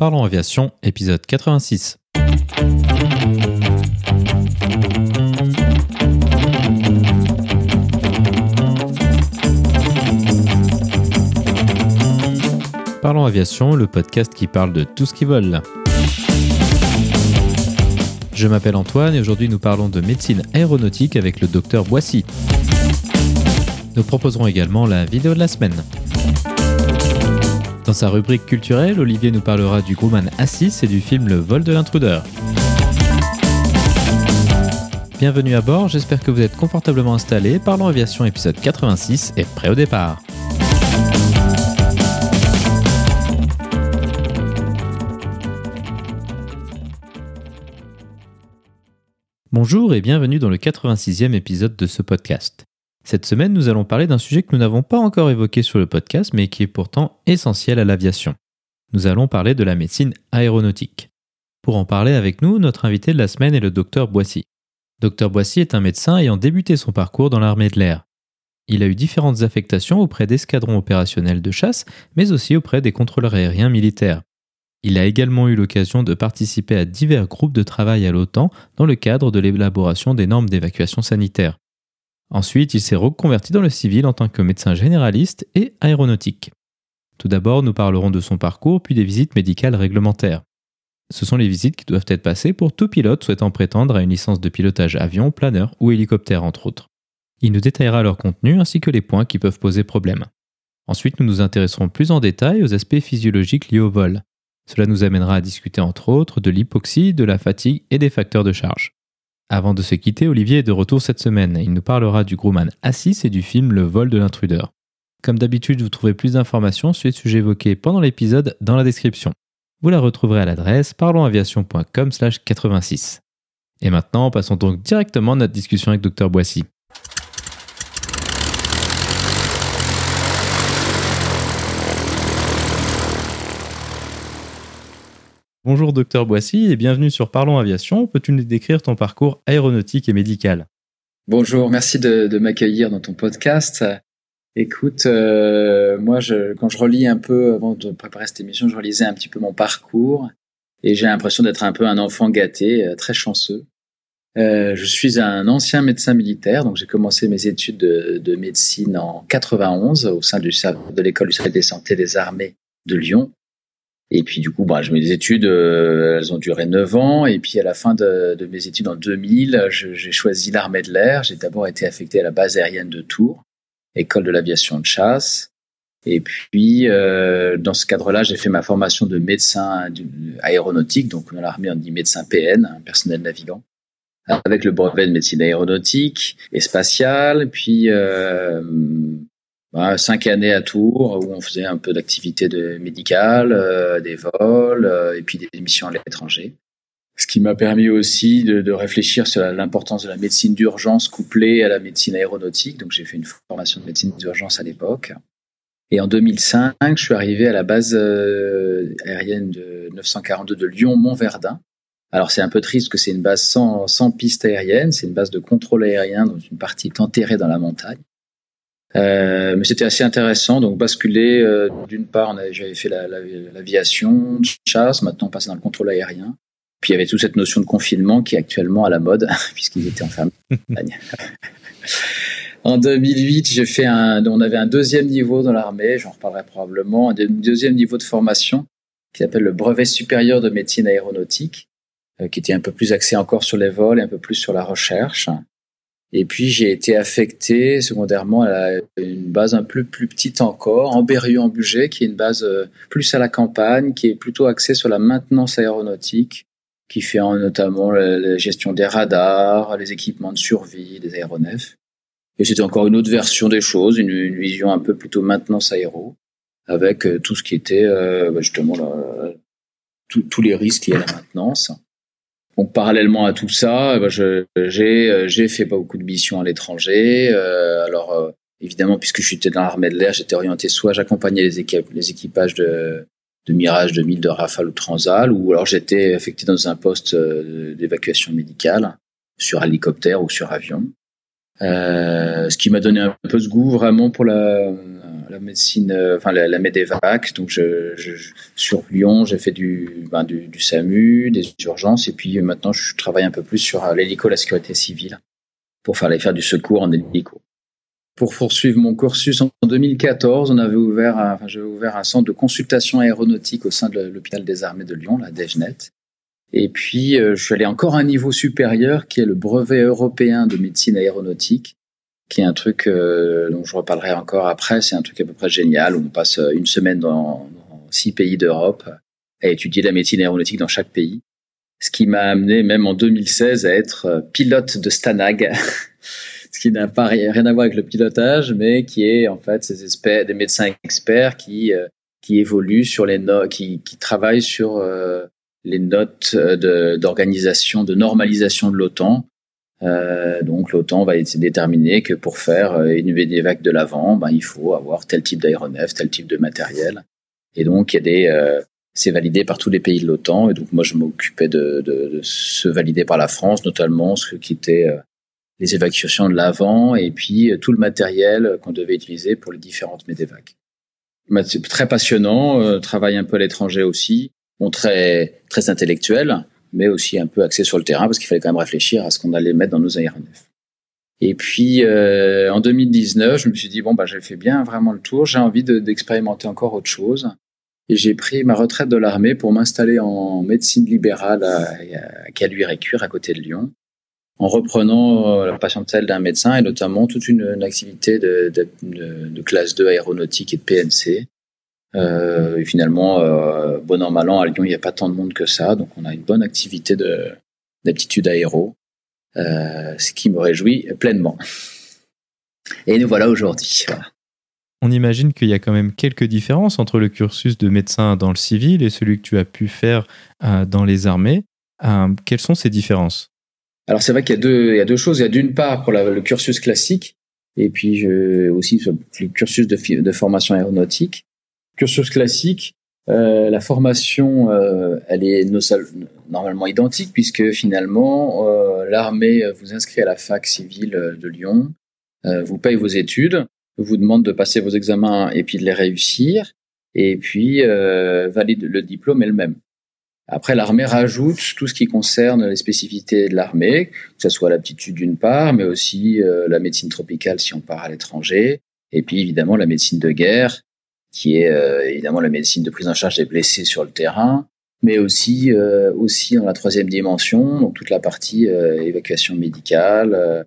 Parlons Aviation, épisode 86. Parlons Aviation, le podcast qui parle de tout ce qui vole. Je m'appelle Antoine et aujourd'hui nous parlons de médecine aéronautique avec le docteur Boissy. Nous proposerons également la vidéo de la semaine. Dans sa rubrique culturelle, Olivier nous parlera du Grumman A6 et du film Le vol de l'intrudeur. Bienvenue à bord, j'espère que vous êtes confortablement installés. Parlons aviation épisode 86 est prêt au départ. Bonjour et bienvenue dans le 86e épisode de ce podcast. Cette semaine, nous allons parler d'un sujet que nous n'avons pas encore évoqué sur le podcast, mais qui est pourtant essentiel à l'aviation. Nous allons parler de la médecine aéronautique. Pour en parler avec nous, notre invité de la semaine est le docteur Boissy. Docteur Boissy est un médecin ayant débuté son parcours dans l'armée de l'air. Il a eu différentes affectations auprès d'escadrons opérationnels de chasse, mais aussi auprès des contrôleurs aériens militaires. Il a également eu l'occasion de participer à divers groupes de travail à l'OTAN dans le cadre de l'élaboration des normes d'évacuation sanitaire. Ensuite, il s'est reconverti dans le civil en tant que médecin généraliste et aéronautique. Tout d'abord, nous parlerons de son parcours puis des visites médicales réglementaires. Ce sont les visites qui doivent être passées pour tout pilote souhaitant prétendre à une licence de pilotage avion, planeur ou hélicoptère entre autres. Il nous détaillera leur contenu ainsi que les points qui peuvent poser problème. Ensuite, nous nous intéresserons plus en détail aux aspects physiologiques liés au vol. Cela nous amènera à discuter entre autres de l'hypoxie, de la fatigue et des facteurs de charge. Avant de se quitter, Olivier est de retour cette semaine. Il nous parlera du Grumman A6 et du film Le vol de l'intrudeur. Comme d'habitude, vous trouverez plus d'informations sur les sujets évoqués pendant l'épisode dans la description. Vous la retrouverez à l'adresse parlonsaviation.com/86. Et maintenant, passons donc directement à notre discussion avec Dr Boissy. Bonjour docteur Boissy et bienvenue sur Parlons Aviation. Peux-tu nous décrire ton parcours aéronautique et médical? Bonjour, merci de, m'accueillir dans ton podcast. Écoute, euh, moi, quand je relis un peu, avant de préparer cette émission, je relisais un petit peu mon parcours et j'ai l'impression d'être un peu un enfant gâté, euh, très chanceux. Euh, je suis un ancien médecin militaire, donc j'ai commencé mes études de, de, médecine en 91 au sein de l'école du service des santé des armées de Lyon. Et puis du coup, bah, je mes études, euh, elles ont duré 9 ans. Et puis à la fin de, de mes études en 2000, j'ai choisi l'armée de l'air. J'ai d'abord été affecté à la base aérienne de Tours, école de l'aviation de chasse. Et puis euh, dans ce cadre-là, j'ai fait ma formation de médecin aéronautique. Donc dans l'armée, on dit médecin PN, un personnel navigant, avec le brevet de médecine aéronautique et spatiale. Puis euh, bah, cinq années à Tours où on faisait un peu d'activité de médicale, euh, des vols euh, et puis des missions à l'étranger. Ce qui m'a permis aussi de, de réfléchir sur l'importance de la médecine d'urgence couplée à la médecine aéronautique. Donc j'ai fait une formation de médecine d'urgence à l'époque. Et en 2005, je suis arrivé à la base euh, aérienne de 942 de Lyon-Montverdun. Alors c'est un peu triste que c'est une base sans, sans piste aérienne, c'est une base de contrôle aérien dont une partie est enterrée dans la montagne. Euh, mais c'était assez intéressant. Donc basculer, euh, d'une part, j'avais fait l'aviation, la, chasse, maintenant on passait dans le contrôle aérien. Puis il y avait toute cette notion de confinement qui est actuellement à la mode, puisqu'ils étaient enfermés. en 2008, j'ai fait un, on avait un deuxième niveau dans l'armée, j'en reparlerai probablement, un deuxième niveau de formation qui s'appelle le brevet supérieur de médecine aéronautique, euh, qui était un peu plus axé encore sur les vols et un peu plus sur la recherche. Et puis j'ai été affecté secondairement à une base un peu plus petite encore, en Berrieux en Bugey, qui est une base euh, plus à la campagne, qui est plutôt axée sur la maintenance aéronautique, qui fait notamment la gestion des radars, les équipements de survie des aéronefs. Et c'était encore une autre version des choses, une, vision un peu plutôt maintenance aéro, avec euh, tout ce qui était euh, bah, justement tous les risques liés à la maintenance. Donc parallèlement à tout ça, eh ben, j'ai euh, j'ai fait pas beaucoup de missions à l'étranger. Euh, alors euh, évidemment, puisque j'étais dans l'armée de l'air, j'étais orienté soit j'accompagnais les, équipages de, de Mirage 2000, de Rafale ou Transal, ou alors j'étais affecté dans un poste d'évacuation médicale sur hélicoptère ou sur avion. ce qui m'a donné un peu ce goût vraiment pour la, la médecine, enfin la, la Médévac. Donc je, sur Lyon, j'ai fait du, ben, du, SAMU, des urgences, et puis maintenant je travaille un peu plus sur l'hélico, la sécurité civile, pour faire, faire du secours en hélico. Pour poursuivre mon cursus en 2014, on avait ouvert, enfin, j'ai ouvert un centre de consultation aéronautique au sein de l'hôpital des armées de Lyon, la DEGNET. Et puis, je suis allé encore à un niveau supérieur, qui est le brevet européen de médecine aéronautique, qui est un truc euh, dont je reparlerai encore après. C'est un truc à peu près génial où on passe euh, une semaine dans, six pays d'Europe à étudier la médecine aéronautique dans chaque pays. Ce qui m'a amené même en 2016 à être euh, pilote de Stanag, ce qui n'a pas rien à voir avec le pilotage, mais qui est en fait ces experts, des médecins experts qui qui évoluent sur les notes, qui, qui travaillent sur les notes d'organisation, de, de normalisation de l'OTAN euh, donc l'OTAN va déterminer que pour faire euh, une vagues de l'avant, ben, il faut avoir tel type d'aéronef, tel type de matériel. Et donc il y a des, euh, c'est validé par tous les pays de l'OTAN. Et donc moi je m'occupais de, de, de, se valider par la France, notamment ce qui était les évacuations de l'avant et puis tout le matériel qu'on devait utiliser pour les différentes médévacs. Très passionnant, travail un peu à l'étranger aussi, bon, très très intellectuel mais aussi un peu axé sur le terrain parce qu'il fallait quand même réfléchir à ce qu'on allait mettre dans nos aéronefs. Et puis euh, en 2019, je me suis dit bon bah j'ai fait bien vraiment le tour, j'ai envie d'expérimenter encore autre chose. Et j'ai pris ma retraite de l'armée pour m'installer en médecine libérale à, Caluire-et-Cuire, à côté de Lyon, en reprenant euh, la patientèle d'un médecin et notamment toute une, activité de, de, de, classe 2 aéronautique et de PNC euh, et finalement, euh, bon an, mal an, à Lyon, il n'y a pas tant de monde que ça. Donc, on a une bonne activité d'aptitude aéro, euh, ce qui me réjouit pleinement. Et nous voilà aujourd'hui. On imagine qu'il y a quand même quelques différences entre le cursus de médecin dans le civil et celui que tu as pu faire euh, dans les armées. Euh, quelles sont ces différences? Alors c'est vrai qu'il y, y, a deux choses. Il y a d'une part pour la, le cursus classique et puis je, aussi le cursus de, de formation aéronautique cursus classique, euh, la formation, euh, elle est normalement identique puisque finalement, euh, l'armée vous inscrit à la fac civile de Lyon, vous paye vos études, vous demande de passer vos examens et puis de les réussir, et puis valide le diplôme elle-même. Après, l'armée rajoute tout ce qui concerne les spécificités de l'armée, que ce soit l'aptitude d'une part, mais aussi la médecine tropicale si on part à l'étranger, et puis évidemment la médecine de guerre, qui est euh, évidemment la médecine de prise en charge des blessés sur le terrain, mais aussi euh, aussi dans la troisième dimension, donc toute la partie euh, évacuation médicale,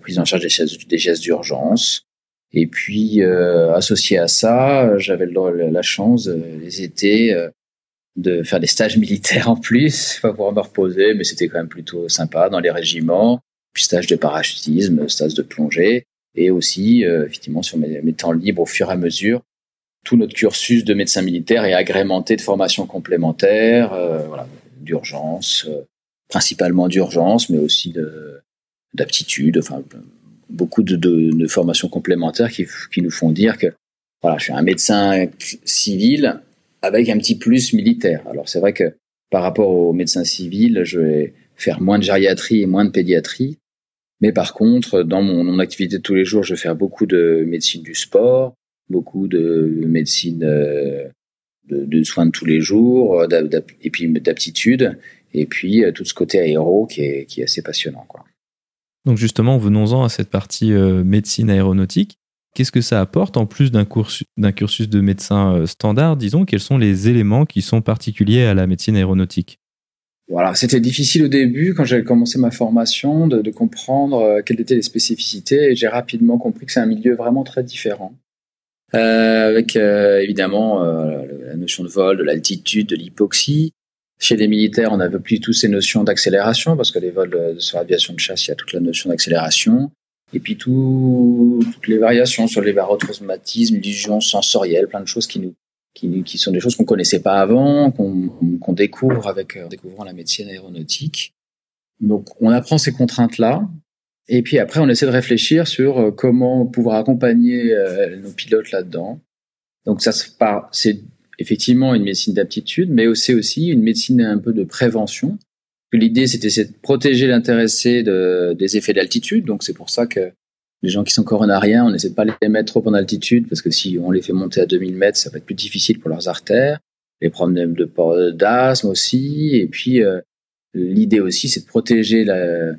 prise en charge des, gestes d'urgence. Et puis associé à ça, j'avais la chance les étés de faire des stages militaires en plus, pas pouvoir me reposer, mais c'était quand même plutôt sympa dans les régiments. Puis stage de parachutisme, stage de plongée, et aussi effectivement sur mes temps libres au fur et à mesure tout notre cursus de médecin militaire est agrémenté de formations complémentaires, euh, voilà, d'urgence, euh, principalement d'urgence, mais aussi de d'aptitude, enfin beaucoup de, de, de, formations complémentaires qui, qui nous font dire que voilà, je suis un médecin civil avec un petit plus militaire. Alors c'est vrai que par rapport aux médecins civils, je vais faire moins de gériatrie et moins de pédiatrie. Mais par contre, dans mon, mon activité de tous les jours, je vais faire beaucoup de médecine du sport, beaucoup de médecine euh, de, de, soins de tous les jours, euh, et puis d'aptitude, et puis euh, tout ce côté aéro qui est, qui est assez passionnant. Quoi. Donc justement, venons-en à cette partie médecine aéronautique. Qu'est-ce que ça apporte en plus d'un cursus, cursus de médecin standard, disons Quels sont les éléments qui sont particuliers à la médecine aéronautique? Voilà, c'était difficile au début quand j'avais commencé ma formation de, de comprendre quelles étaient les spécificités et j'ai rapidement compris que c'est un milieu vraiment très différent. Euh, avec euh, évidemment euh, la notion de vol, de l'altitude, de l'hypoxie. Chez les militaires, on n'avait plus tous ces notions d'accélération, parce que les vols sur l'aviation de chasse, il y a toute la notion d'accélération. Et puis tout, toutes les variations sur les barotraumatismes, l'illusion sensorielle, plein de choses qui nous, qui, qui sont des choses qu'on connaissait pas avant, qu'on découvre avec en découvrant la médecine aéronautique. Donc on apprend ces contraintes-là, et puis après, on essaie de réfléchir sur euh, comment pouvoir accompagner euh, nos pilotes là-dedans. Donc ça, c'est effectivement une médecine d'aptitude, mais c'est aussi une médecine un peu de prévention. L'idée, c'était de protéger l'intéressé de, des effets d'altitude. Donc c'est pour ça que Les gens qui sont coronariens, on essaie de pas les mettre trop en altitude parce que si on les fait monter à 2000 mètres, ça va être plus difficile pour leurs artères. Les problèmes de d'asthme aussi. Et puis, euh, l'idée aussi, c'est de protéger la,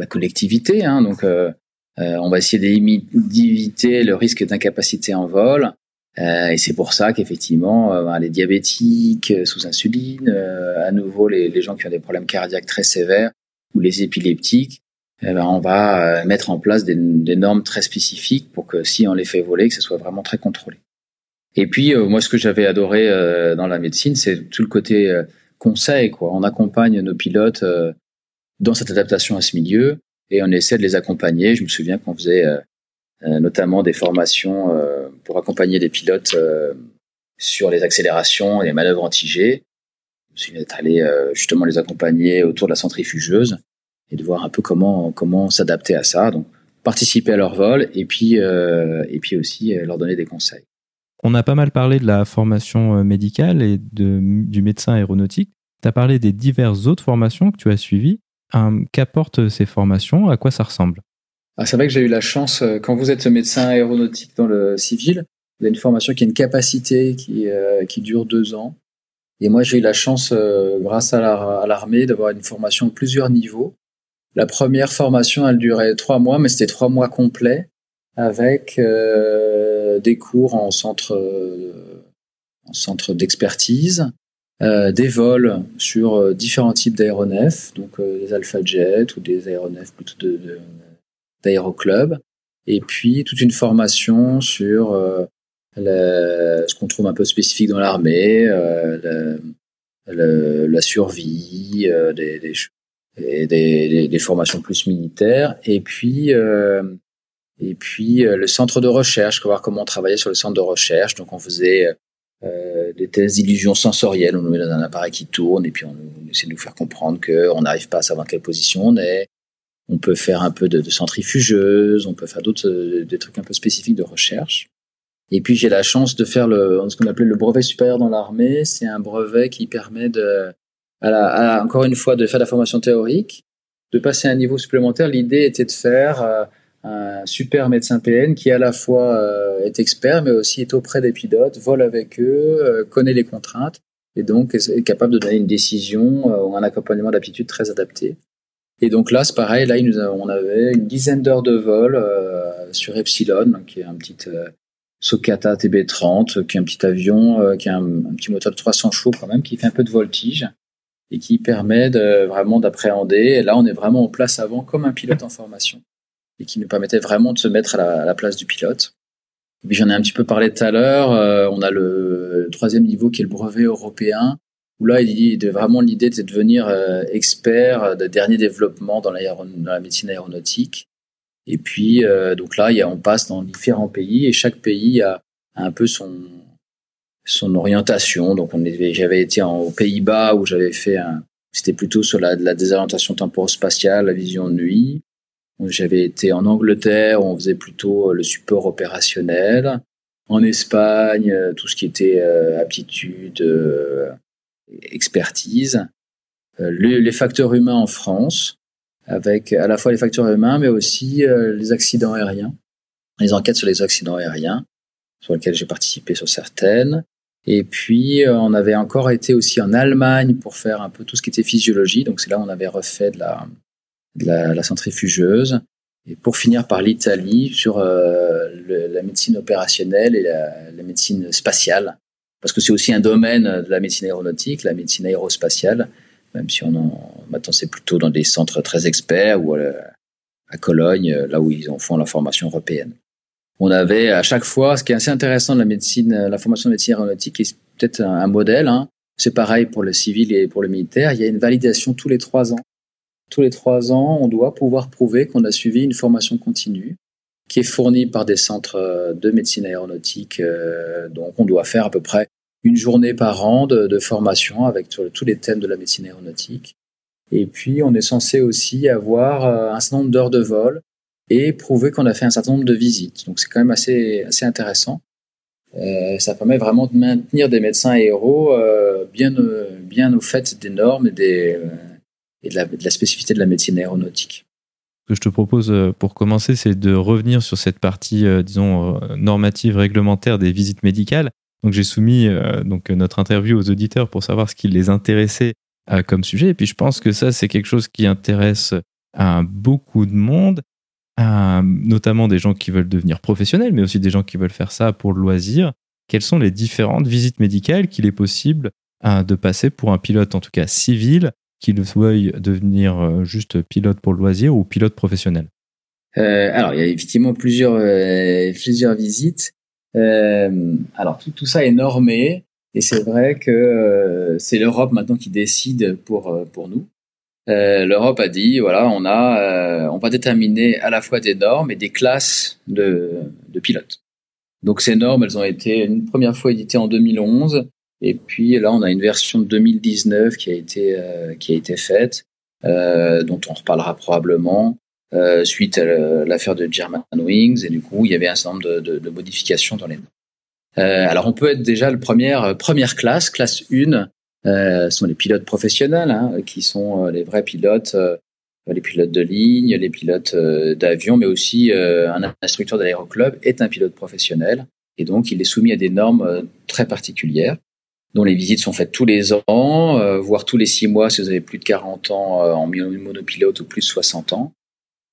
la collectivité. Hein, donc, euh, euh, on va essayer d'éviter le risque d'incapacité en vol. Euh, et c'est pour ça qu'effectivement, ben, les diabétiques sous insuline, à nouveau les, gens qui ont des problèmes cardiaques très sévères ou les épileptiques, eh ben, on va mettre en place des, des, normes très spécifiques pour que si on les fait voler, que ce soit vraiment très contrôlé. Et puis moi, ce que j'avais adoré dans la médecine, c'est tout le côté conseil. Quoi. On accompagne nos pilotes dans cette adaptation à ce milieu et on essaie de les accompagner. Je me souviens qu'on faisait euh, euh, notamment des formations euh, pour accompagner les pilotes sur les accélérations et les manœuvres anti-G. Je me souviens d'être allé justement les accompagner autour de la centrifugeuse et de voir un peu comment comment s'adapter à ça. Donc participer à leur vol et puis et puis aussi leur donner des conseils. On a pas mal parlé de la formation médicale et de, du médecin aéronautique. Tu as parlé des diverses autres formations que tu as suivies. Euh, qu'apportent ces formations? À quoi ça ressemble? Ah, C'est vrai que j'ai eu la chance, euh, quand vous êtes médecin aéronautique dans le civil, vous avez une formation qui a une capacité qui, euh, qui dure deux ans. Et moi, j'ai eu la chance, grâce à l'armée, d'avoir une formation à plusieurs niveaux. La première formation, elle durait trois mois, mais c'était trois mois complets avec des cours en centre, en centre d'expertise, euh, des vols sur euh, différents types d'aéronefs, donc euh, des Alpha Jet ou des aéronefs plutôt de, d'aéroclub, et puis toute une formation sur ce qu'on trouve un peu spécifique dans l'armée, la, survie, des, des, des, des, formations plus militaires, et puis et puis le centre de recherche, voir comment on travaillait sur le centre de recherche. Donc on faisait euh, des tests d'illusion sensorielle. On nous met dans un appareil qui tourne et puis on, essaie de nous faire comprendre qu'on n'arrive pas à savoir quelle position on est. On peut faire un peu de, de centrifugeuse, on peut faire d'autres euh, des trucs un peu spécifiques de recherche. Et puis j'ai la chance de faire le, ce qu'on appelait le brevet supérieur dans l'armée. C'est un brevet qui permet de, encore une fois, de faire la formation théorique, de passer à un niveau supplémentaire. L'idée était de faire euh, un super médecin PN qui à la fois euh, est expert mais aussi est auprès des pilotes, vole avec eux, euh, connaît les contraintes et donc est, capable de donner une décision euh, ou un accompagnement d'aptitude très adapté. Et donc là, c'est pareil, là nous on avait une dizaine d'heures de vol sur Epsilon, qui est un petit Socata TB30, qui est un petit avion, qui a un, un, petit moteur de 300 chevaux quand même, qui fait un peu de voltige et qui permet de, vraiment d'appréhender. Et là, on est vraiment en place avant comme un pilote en formation et qui nous permettait vraiment de se mettre à la, place du pilote. j'en ai un petit peu parlé tout à l'heure. Euh, on a le, troisième niveau qui est le brevet européen, où là, il est vraiment l'idée de devenir euh, expert de dernier développement dans, la médecine aéronautique. Et puis, euh, donc là, on passe dans différents pays et chaque pays a, un peu son, orientation. Donc, on j'avais été aux Pays-Bas où j'avais fait un, c'était plutôt sur la, la désorientation temporo-spatiale, la vision de nuit. J'avais été en Angleterre, on faisait plutôt euh, le support opérationnel. En Espagne, euh, tout ce qui était euh, aptitude, expertise. les facteurs humains en France, avec à la fois les facteurs humains, mais aussi les accidents aériens, les enquêtes sur les accidents aériens, sur lesquelles j'ai participé sur certaines. Et puis, on avait encore été aussi en Allemagne pour faire un peu tout ce qui était physiologie. Donc, c'est là où on avait refait de la, de la, centrifugeuse, et pour finir par l'Italie sur euh, la médecine opérationnelle et la, médecine spatiale, parce que c'est aussi un domaine de la médecine aéronautique, la médecine aérospatiale, même si on en, maintenant c'est plutôt dans des centres très experts ou à, Cologne, là où ils en font la formation européenne. On avait à chaque fois, ce qui est assez intéressant de la médecine, la formation de médecine aéronautique, et peut-être un, un, modèle, hein, c'est pareil pour le civil et pour le militaire, il y a une validation tous les trois ans tous les trois ans, on doit pouvoir prouver qu'on a suivi une formation continue qui est fournie par des centres euh, de médecine aéronautique. Euh, donc, on doit faire à peu près une journée par an de, formation avec tous les thèmes de la médecine aéronautique. Et puis, on est censé aussi avoir euh, un certain nombre d'heures de vol et prouver qu'on a fait un certain nombre de visites. Donc, c'est quand même assez, intéressant. ça permet vraiment de maintenir des médecins aéros bien au fait des normes et des, et de la, spécificité de la médecine aéronautique. que je te propose pour commencer, c'est de revenir sur cette partie, disons, normative, réglementaire des visites médicales. Donc j'ai soumis donc notre interview aux auditeurs pour savoir ce qui les intéressait comme sujet. Et puis je pense que ça, c'est quelque chose qui intéresse beaucoup de monde, notamment des gens qui veulent devenir professionnels, mais aussi des gens qui veulent faire ça pour le loisir. Quelles sont les différentes visites médicales qu'il est possible de passer pour un pilote, en tout cas civil, qu'il veuille devenir euh, juste pilote pour le loisir ou pilote professionnel? Euh, Alors, il y a effectivement plusieurs, euh, plusieurs visites. alors, tout, tout ça est normé. Et c'est vrai que c'est l'Europe maintenant qui décide pour, pour nous. L'Europe a dit voilà, on a, on va déterminer à la fois des normes et des classes de, de pilotes. Donc ces normes, elles ont été une première fois éditées en 2011 et puis là, on a une version de 2019 qui a été euh, qui a été faite, euh, dont on reparlera probablement euh, suite à l'affaire de German Wings. Et du coup, il y avait un certain nombre de, de, de modifications dans les normes. Euh, alors, on peut être déjà le première première classe, classe 1, euh, sont les pilotes professionnels, hein, qui sont les vrais pilotes, les pilotes de ligne, les pilotes d'avion, mais aussi un instructeur d'aéroclub est un pilote professionnel. Et donc, il est soumis à des normes très particulières dont les visites sont faites tous les ans, euh, voire tous les six mois si vous avez plus de 40 ans euh, en monopilote ou plus de 60 ans.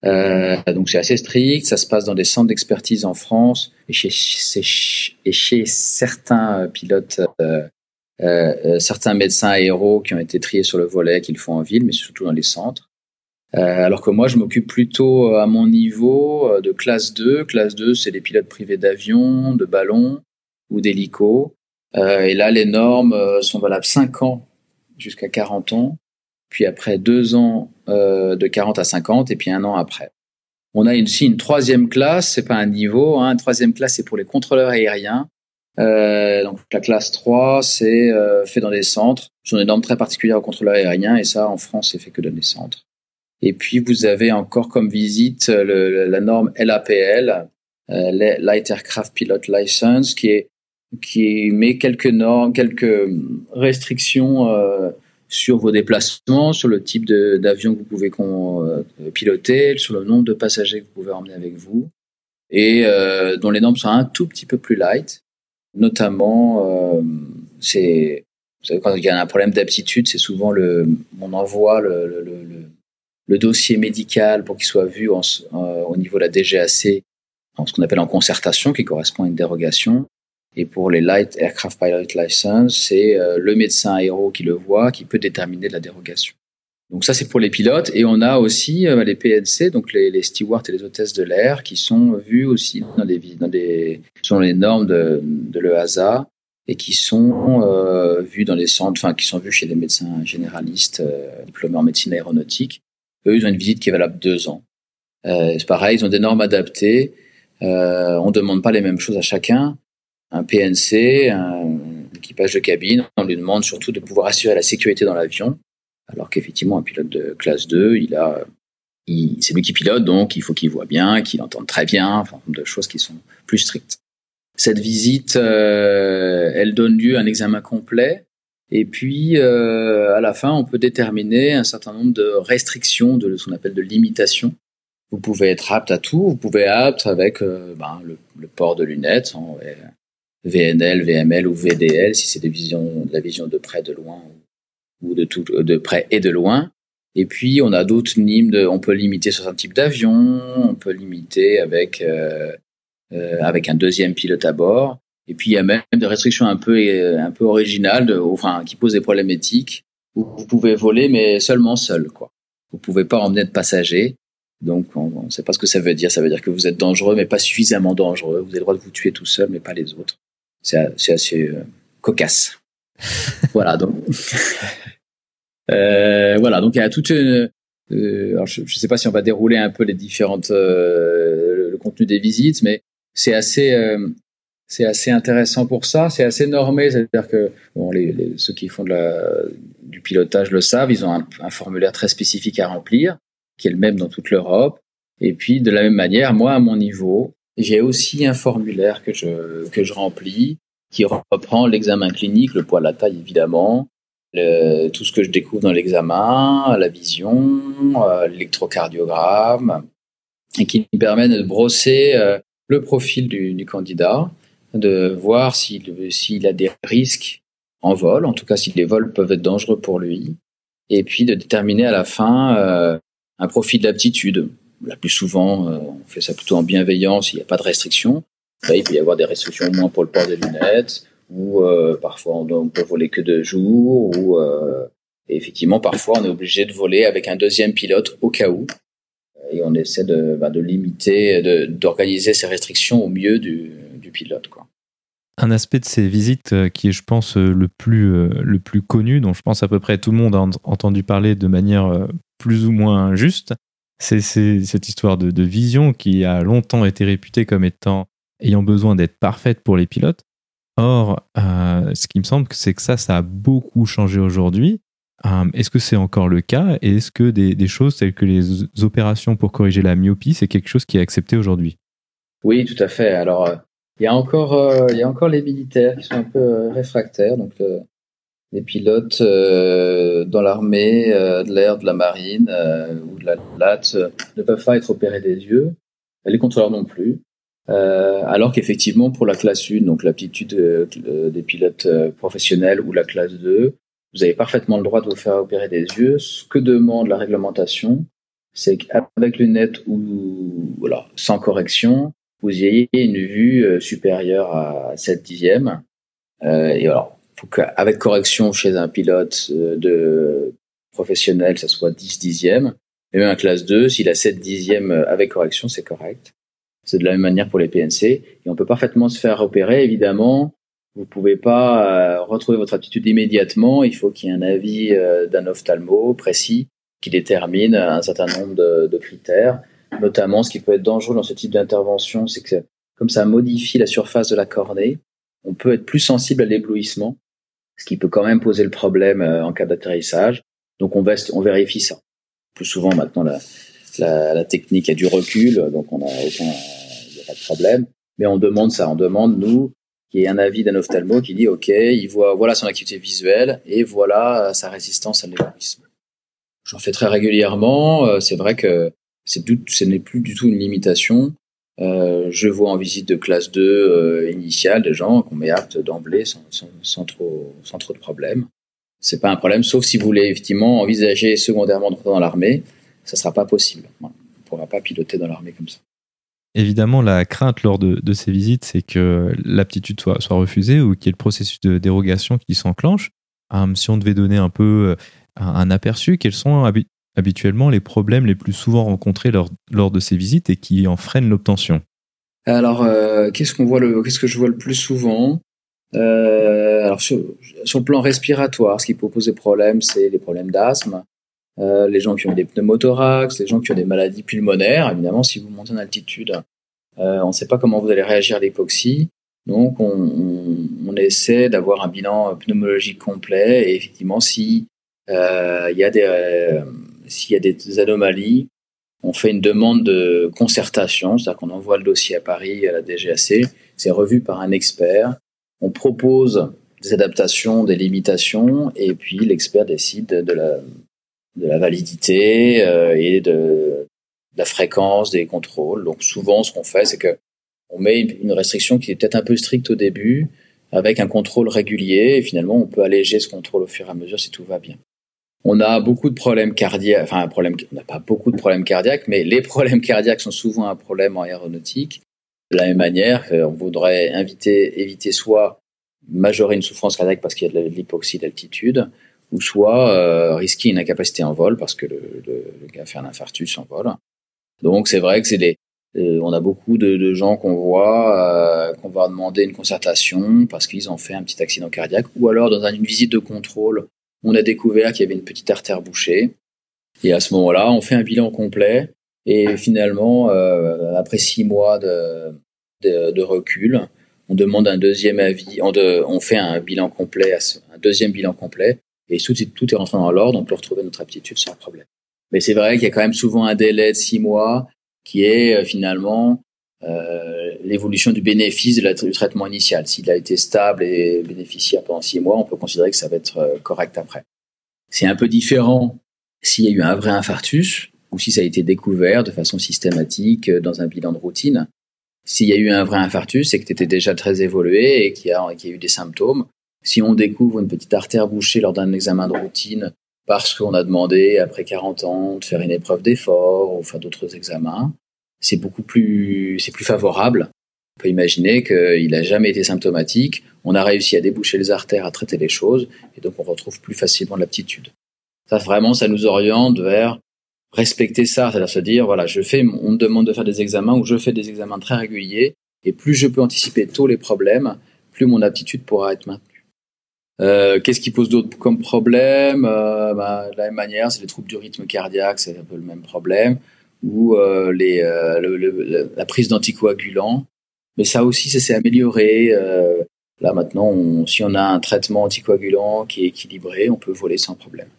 Euh, donc c'est assez strict, ça se passe dans des centres d'expertise en France et chez, et chez certains pilotes, euh, euh, certains médecins aéros qui ont été triés sur le volet, qu'ils font en ville, mais surtout dans les centres. alors que moi, je m'occupe plutôt à mon niveau de classe 2. Classe 2, c'est les pilotes privés d'avion, de ballons ou d'hélicos. Euh, et là, les normes euh, sont valables 5 ans jusqu'à 40 ans, puis après 2 ans euh, de 40 à 50, et puis un an après. On a aussi une troisième classe, c'est pas un niveau, hein, une troisième classe c'est pour les contrôleurs aériens. Donc la classe 3, c'est fait dans des centres. Ce sont des normes très particulières aux contrôleurs aériens et ça en France c'est fait que dans des centres. Et puis vous avez encore comme visite la norme LAPL, Light Aircraft Pilot License, qui est qui met quelques normes, quelques restrictions euh, sur vos déplacements, sur le type d'avion que vous pouvez euh, piloter, sur le nombre de passagers que vous pouvez emmener avec vous, et euh, dont les normes sont un tout petit peu plus light. Notamment, euh, c'est quand il y a un problème d'aptitude, c'est souvent le, on envoie le, le, le, dossier médical pour qu'il soit vu en, au niveau de la DGAC, en ce qu'on appelle en concertation, qui correspond à une dérogation. Et pour les Light Aircraft Pilot License, c'est euh, le médecin aéro qui le voit, qui peut déterminer la dérogation. Donc ça, c'est pour les pilotes. Et on a aussi euh, les PNC, donc les, les stewards et les hôtesses de l'air, qui sont vus aussi dans des, dans des, sont les normes de, de l'EASA et qui sont euh, vus dans les centres, enfin, qui sont vus chez des médecins généralistes diplômés en médecine aéronautique. Eux, ils ont une visite qui est valable deux ans. C'est pareil, ils ont des normes adaptées. On demande pas les mêmes choses à chacun un PNC, un équipage de cabine, on lui demande surtout de pouvoir assurer la sécurité dans l'avion, alors qu'effectivement un pilote de classe 2, il a, c'est lui qui pilote, donc il faut qu'il voit bien, qu'il entende très bien, enfin de choses qui sont plus strictes. Cette visite, euh, elle donne lieu à un examen complet, et puis euh, à la fin, on peut déterminer un certain nombre de restrictions, de ce qu'on appelle de limitations. Vous pouvez être apte à tout, vous pouvez être apte avec euh, ben, le, le, port de lunettes, VNL, VML ou VDL, si c'est de la vision de près, de loin ou de tout, de près et de loin. Et puis on a d'autres nimes, on peut limiter sur un type d'avion, on peut limiter avec euh, euh, avec un deuxième pilote à bord. Et puis il y a même des restrictions un peu un peu originales, qui posent des problèmes éthiques. Où vous pouvez voler mais seulement seul, quoi. Vous pouvez pas emmener de passagers. Donc on ne sait pas ce que ça veut dire. Ça veut dire que vous êtes dangereux mais pas suffisamment dangereux. Vous avez le droit de vous tuer tout seul mais pas les autres c'est assez euh, cocasse. voilà donc. euh, voilà donc il y a toute une. Euh, alors je ne sais pas si on va dérouler un peu les différentes le contenu des visites, mais c'est assez c'est assez intéressant pour ça. C'est assez normé, c'est-à-dire que bon, les, les, ceux qui font de la, du pilotage le savent. Ils ont un, un, formulaire très spécifique à remplir, qui est le même dans toute l'Europe. Et puis de la même manière, moi à mon niveau, j'ai aussi un formulaire que je, que je remplis qui reprend l'examen clinique, le poids, la taille évidemment, tout ce que je découvre dans l'examen, la vision, euh, l'électrocardiogramme, et qui permet de brosser le profil du, candidat, de voir s'il a des risques en vol, en tout cas si les vols peuvent être dangereux pour lui, et puis de déterminer à la fin un profil d'aptitude. La plus souvent, on fait ça plutôt en bienveillance, il n'y a pas de restriction. il peut y avoir des restrictions au moins pour le port des lunettes, ou parfois on, on, peut voler que deux jours, ou et effectivement, parfois, on est obligé de voler avec un deuxième pilote au cas où. Et on essaie de, bah, de limiter, d'organiser ces restrictions au mieux du, pilote. Un aspect de ces visites euh, qui est, je pense, euh, le plus, euh, le plus connu, dont je pense à peu près tout le monde a entendu parler de manière plus ou moins juste, c'est cette histoire de, vision qui a longtemps été réputée comme étant ayant besoin d'être parfaite pour les pilotes. Or, ce qui me semble, c'est que ça, ça a beaucoup changé aujourd'hui. Euh, est-ce que c'est encore le cas? Et est-ce que des, choses telles que les opérations pour corriger la myopie, c'est quelque chose qui est accepté aujourd'hui? Oui, tout à fait. Alors, euh, il y a encore, euh, y a encore les militaires qui sont un peu réfractaires. Donc, les pilotes dans l'armée, de l'air, de la marine ou de la LAT ne peuvent pas être opérés des yeux. Les contrôleurs non plus. alors qu'effectivement, pour la classe 1, donc l'aptitude des pilotes professionnels ou la classe 2, vous avez parfaitement le droit de vous faire opérer des yeux. Ce que demande la réglementation, c'est qu'avec lunettes ou voilà, sans correction, vous ayez une vue euh, supérieure à 7 dixièmes. Euh, et alors, faut qu'avec correction chez un pilote euh, de professionnel, ça soit 10 dixièmes. Et même un classe 2, s'il a 7 dixièmes avec correction, c'est correct. C'est de la même manière pour les PNC. Et on peut parfaitement se faire opérer, évidemment, vous pouvez pas euh, retrouver votre aptitude immédiatement. Il faut qu'il y ait un avis euh, d'un ophtalmo précis qui détermine un certain nombre de, critères. Notamment, ce qui peut être dangereux dans ce type d'intervention, c'est que comme ça modifie la surface de la cornée, on peut être plus sensible à l'éblouissement, ce qui peut quand même poser le problème euh, en cas d'atterrissage. Donc on, on vérifie ça. Plus souvent maintenant, la, la, technique a du recul, donc on a aucun, y a pas de problème. Mais on demande ça, on demande nous qui est un avis d'un ophtalmo qui dit OK, il voit voilà son activité visuelle et voilà sa résistance à l'éblouissement. J'en fais très régulièrement. Euh, c'est vrai que ce n'est plus du tout une limitation. Euh, je vois en visite de classe 2 euh, initiale des gens qu'on met apte d'emblée sans, sans, trop, sans trop de problèmes. C'est pas un problème, sauf si vous voulez effectivement envisager secondairement de rentrer dans l'armée, ça sera pas possible. On ne pourra pas piloter dans l'armée comme ça. Évidemment, la crainte lors de, ces visites, c'est que l'aptitude soit, refusée ou qu'il y ait le processus de dérogation qui s'enclenche. Hum, si on devait donner un peu euh, un, aperçu, quels sont habituellement les problèmes les plus souvent rencontrés lors, lors de ces visites et qui en freinent l'obtention Alors, euh, qu'est-ce qu'on voit le, qu'est-ce que je vois le plus souvent? Euh, Alors, sur, le plan respiratoire, ce qui peut poser problème, c'est les problèmes d'asthme, euh, les gens qui ont des pneumothorax, les gens qui ont des maladies pulmonaires. Évidemment, si vous montez en altitude, on ne sait pas comment vous allez réagir à l'hypoxie. Donc, on, on, essaie d'avoir un bilan pneumologique complet. Et effectivement, si il y a des s'il y a des anomalies, on fait une demande de concertation, c'est-à-dire qu'on envoie le dossier à Paris à la DGAC. C'est revu par un expert. On propose des adaptations, des limitations, et puis l'expert décide de la de validité euh, et de, la fréquence des contrôles. Donc souvent, ce qu'on fait, c'est que on met une restriction qui est peut-être un peu stricte au début, avec un contrôle régulier, et finalement, on peut alléger ce contrôle au fur et à mesure si tout va bien. On a beaucoup de problèmes cardiaques, enfin, un problème, on n'a pas beaucoup de problèmes cardiaques, mais les problèmes cardiaques sont souvent un problème en aéronautique. De la même manière, on voudrait éviter soit majorer une souffrance cardiaque parce qu'il y a de l'hypoxie d'altitude, ou soit euh, risquer une incapacité en vol parce que le, gars fait un infarctus en vol. Donc c'est vrai que c'est des euh, on a beaucoup de, gens qu'on voit euh, qu'on va demander une concertation parce qu'ils ont fait un petit accident cardiaque ou alors dans une visite de contrôle on a découvert qu'il y avait une petite artère bouchée. Et à ce moment-là on fait un bilan complet. Et finalement euh, après six mois de, recul on demande un deuxième avis on fait un bilan complet un deuxième bilan complet. Et tout, tout est rentré dans l'ordre, on peut retrouver notre aptitude sans problème. Mais c'est vrai qu'il y a quand même souvent un délai de six mois qui est euh, finalement euh, l'évolution du bénéfice du traitement initial. S'il a été stable et bénéficiaire pendant six mois, on peut considérer que ça va être euh, correct après. C'est un peu différent s'il y a eu un vrai infarctus. ou si ça a été découvert de façon systématique dans un bilan de routine. S'il y a eu un vrai infarctus, c'est que tu étais déjà très évolué et qu'il y, a eu des symptômes. Si on découvre une petite artère bouchée lors d'un examen de routine parce qu'on a demandé, après 40 ans, de faire une épreuve d'effort ou faire d'autres examens, c'est beaucoup plus, c'est plus favorable. On peut imaginer qu'il n'a jamais été symptomatique. On a réussi à déboucher les artères, à traiter les choses, et donc on retrouve plus facilement l'aptitude. Ça, vraiment, ça nous oriente vers respecter ça, c'est-à-dire se dire, voilà, je fais, on me demande de faire des examens ou je fais des examens très réguliers, et plus je peux anticiper tous les problèmes, plus mon aptitude pourra être maintenue. Euh, Qu'est-ce qui pose d'autres comme problème? Euh, bah, De la même manière, c'est les troubles du rythme cardiaque, c'est un peu le même problème, ou euh, les, euh, la prise d'anticoagulants. Mais ça aussi, ça s'est amélioré. Euh, là maintenant, si on a un traitement anticoagulant qui est équilibré, on peut voler sans problème.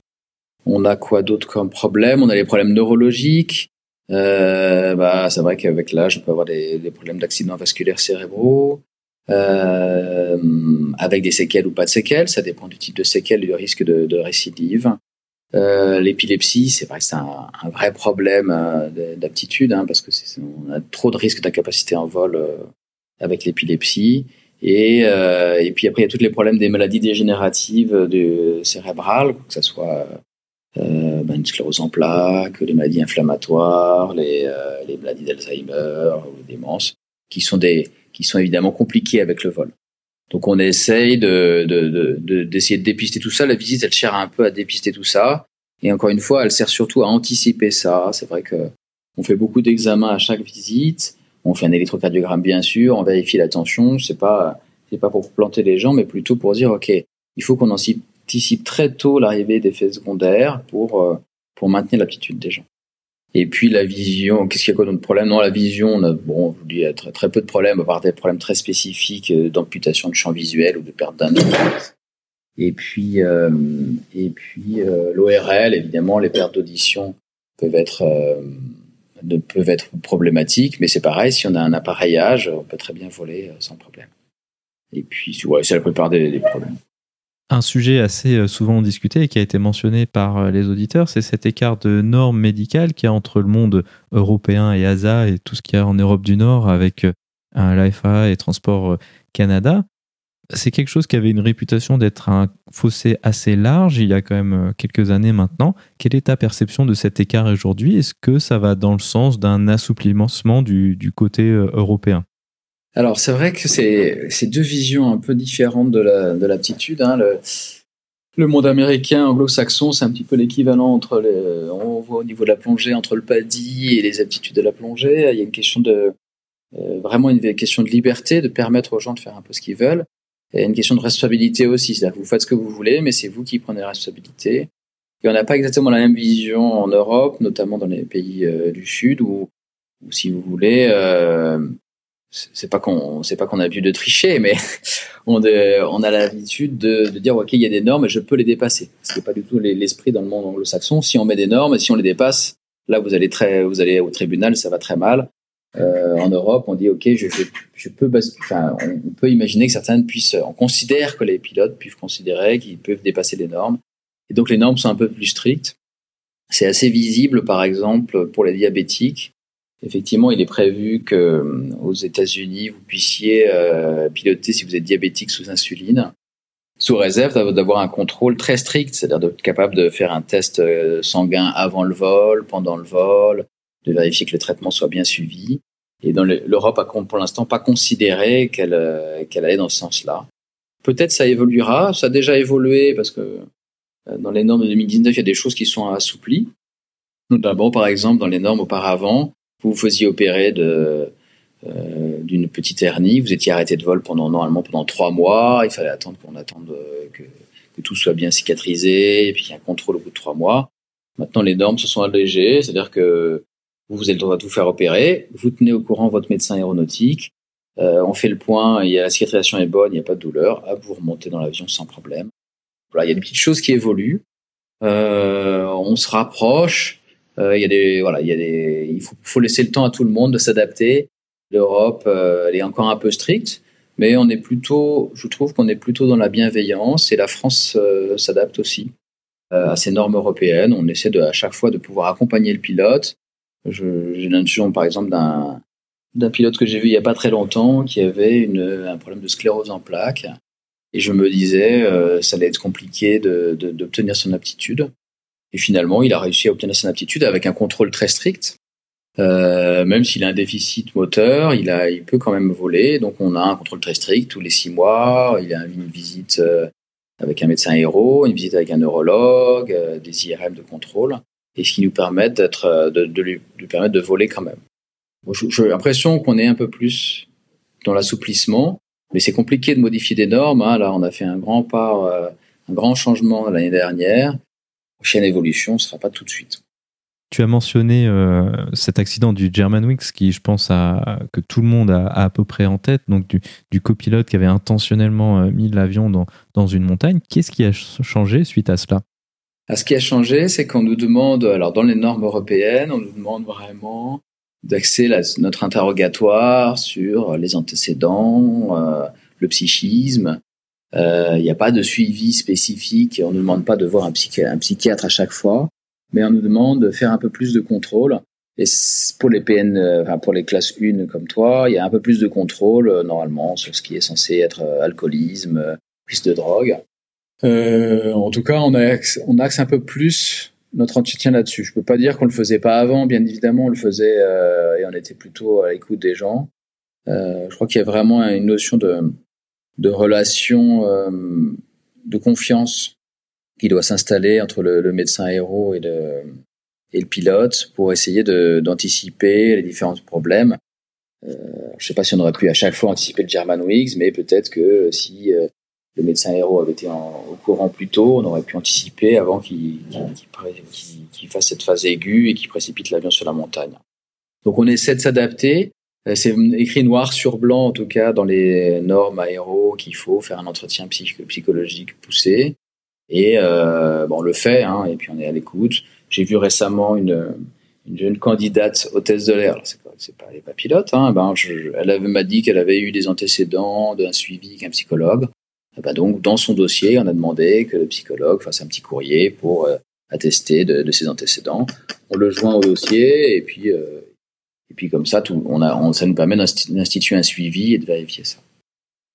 On a quoi d'autre comme problème? On a les problèmes neurologiques. Bah, c'est vrai qu'avec l'âge, on peut avoir des, problèmes d'accidents vasculaires cérébraux, avec des séquelles ou pas de séquelles. Ça dépend du type de séquelles et du risque de récidive. Euh, L'épilepsie, c'est vrai c'est un, un, vrai problème euh, d'aptitude, hein, parce que on a trop de risques d'incapacité en vol euh, avec l'épilepsie. Et, euh, et puis après, il y a tous les problèmes des maladies dégénératives du cérébrales, que ce soit euh, ben, une sclérose en plaques, les maladies inflammatoires, les, euh, les maladies d'Alzheimer ou démence, qui sont des qui sont évidemment compliquées avec le vol. Donc on essaye de, d'essayer de, de, dépister tout ça. La visite, elle cherche un peu à dépister tout ça. Et encore une fois, elle sert surtout à anticiper ça. C'est vrai que on fait beaucoup d'examens à chaque visite. On fait un électrocardiogramme bien sûr, on vérifie la tension. C'est pas c'est pas pour planter les gens, mais plutôt pour dire ok, il faut qu'on anticipe anticipe très tôt l'arrivée d'effets secondaires pour, euh, pour maintenir l'aptitude des gens. Et puis la vision, qu'est-ce qu'il y a quoi d'autre problème? Non, la vision, on a, bon, je vous dis, très, peu de problèmes, à part des problèmes très spécifiques euh, d'amputation de champ visuel ou de perte d'un Et puis, euh, et puis euh, l'ORL, évidemment, les pertes d'audition peuvent être, euh, peuvent être problématiques, mais c'est pareil, si on a un appareillage, on peut très bien voler sans problème. Et puis, ouais, c'est la plupart des problèmes. Un sujet assez euh, souvent discuté et qui a été mentionné par euh, les auditeurs, c'est cet écart de normes médicales qu'il y a entre le monde européen et ASA et tout ce qu'il y a en Europe du Nord avec euh, l'AFA et Transport Canada. C'est quelque chose qui avait une réputation d'être un fossé assez large il y a quand même quelques années maintenant. Quelle est ta perception de cet écart aujourd'hui? Est-ce que ça va dans le sens d'un assouplissement du, du côté européen? Alors c'est vrai que c'est deux visions un peu différentes de l'aptitude. La, hein. le, le, monde américain anglo-saxon, c'est un petit peu l'équivalent entre les, on voit au niveau de la plongée entre le PADI et les aptitudes de la plongée. Il y a une question de euh, vraiment une question de liberté, de permettre aux gens de faire un peu ce qu'ils veulent. Et une question de responsabilité aussi, c'est-à-dire que vous faites ce que vous voulez, mais c'est vous qui prenez la responsabilité. Et on n'a pas exactement la même vision en Europe, notamment dans les pays euh, du Sud, où, si vous voulez, euh, c'est pas qu'on c'est pas qu'on a vu de tricher mais on, a l'habitude de, dire ok il y a des normes et je peux les dépasser. Ce n'est pas du tout l'esprit dans le monde anglo-saxon. Si on met des normes et si on les dépasse là vous allez très vous allez au tribunal ça va très mal. Euh, en Europe on dit ok je, je, je peux enfin on peut imaginer que certains puissent on considère que les pilotes puissent considérer qu'ils peuvent dépasser les normes. Et donc les normes sont un peu plus strictes. C'est assez visible par exemple pour les diabétiques Effectivement, il est prévu que euh, aux États-Unis, vous puissiez euh, piloter si vous êtes diabétique sous insuline, sous réserve d'avoir un contrôle très strict, c'est-à-dire d'être capable de faire un test euh, sanguin avant le vol, pendant le vol, de vérifier que le traitement soit bien suivi. Et dans l'Europe a pour l'instant pas considéré qu'elle qu'elle allait dans ce sens-là. Peut-être ça évoluera, ça a déjà évolué parce que dans les normes de 2019, il y a des choses qui sont assouplies. Notamment, par exemple, dans les normes auparavant, vous vous faisiez opérer de euh, d'une petite hernie, vous étiez arrêté de vol pendant normalement pendant trois mois, il fallait attendre qu'on attende euh, que, tout soit bien cicatrisé, et puis un contrôle au bout de trois mois. Maintenant, les normes se sont allégées, c'est-à-dire que vous avez le droit de vous faire opérer, vous tenez au courant votre médecin aéronautique, euh, on fait le point, il y a, la cicatrisation est bonne, il n'y a pas de douleur, à vous remonter dans l'avion sans problème. Voilà, il y a des petites choses qui évoluent, euh, on se rapproche, il y a des, voilà, il y a des, il faut, laisser le temps à tout le monde de s'adapter. L'Europe, euh, est encore un peu stricte, mais on est plutôt, je trouve qu'on est plutôt dans la bienveillance et la France euh, s'adapte aussi. à ces normes européennes. On essaie à chaque fois de pouvoir accompagner le pilote. J'ai l'intuition, par exemple, d'un d'un pilote que j'ai vu il n'y a pas très longtemps qui avait un problème de sclérose en plaques. Et je me disais, euh, ça allait être compliqué d'obtenir son aptitude. Et finalement, il a réussi à obtenir son aptitude avec un contrôle très strict. Euh, même s'il a un déficit moteur, il, a, il peut quand même voler. Donc on a un contrôle très strict tous les six mois. Il a une visite euh, avec un médecin héros, une visite avec un neurologue, euh, des IRM de contrôle, et ce qui nous permet d'être, de, de, lui, de lui permettre de voler quand même. J'ai l'impression qu'on est un peu plus dans l'assouplissement, mais c'est compliqué de modifier des normes. Hein. Là, on a fait un grand pas, euh, un grand changement l'année dernière. Prochaine évolution, ne sera pas tout de suite. Tu as mentionné euh, cet accident du Germanwings qui, je pense, a, que tout le monde a, à peu près en tête, donc du, du copilote qui avait intentionnellement euh, mis l'avion dans, dans une montagne. Qu'est-ce qui a changé suite à cela? À Ce qui a changé, c'est qu'on nous demande, alors dans les normes européennes, on nous demande vraiment d'axer notre interrogatoire sur les antécédents, euh, le psychisme. Il euh, n'y a pas de suivi spécifique. On ne demande pas de voir un, psychiatre à chaque fois, mais on nous demande de faire un peu plus de contrôle. Et pour les PN, euh, enfin pour les classes 1 comme toi, il y a un peu plus de contrôle normalement sur ce qui est censé être alcoolisme, prise de drogue. en tout cas, on axe, un peu plus notre entretien là-dessus. Je peux pas dire qu'on le faisait pas avant, bien évidemment, on le faisait euh, et on était plutôt à l'écoute des gens. Euh, je crois qu'il y a vraiment une notion de, de relation, euh, de confiance qui doit s'installer entre le, médecin héros et le, pilote pour essayer d'anticiper les différents problèmes. Euh, je sais pas si on aurait pu à chaque fois anticiper le German Wings, mais peut-être que si euh, le médecin héros avait été au courant plus tôt, on aurait pu anticiper avant qu'il fasse cette phase aiguë et qu'il précipite l'avion sur la montagne. Donc on essaie de s'adapter. Euh, c'est écrit noir sur blanc, en tout cas, dans les normes aéro qu'il faut faire un entretien psychologique poussé. Et euh, bon, on le fait, hein, et puis on est à l'écoute. J'ai vu récemment une, une jeune candidate hôtesse de l'air. C'est pas, pas pilote. Hein, ben elle m'a dit qu'elle avait eu des antécédents d'un suivi avec un psychologue. Eh ben donc, dans son dossier, on a demandé que le psychologue fasse un petit courrier pour euh, attester de, ses antécédents. On le joint au dossier et puis, puis comme ça, tout, on a, ça nous permet d'instituer un suivi et de vérifier ça.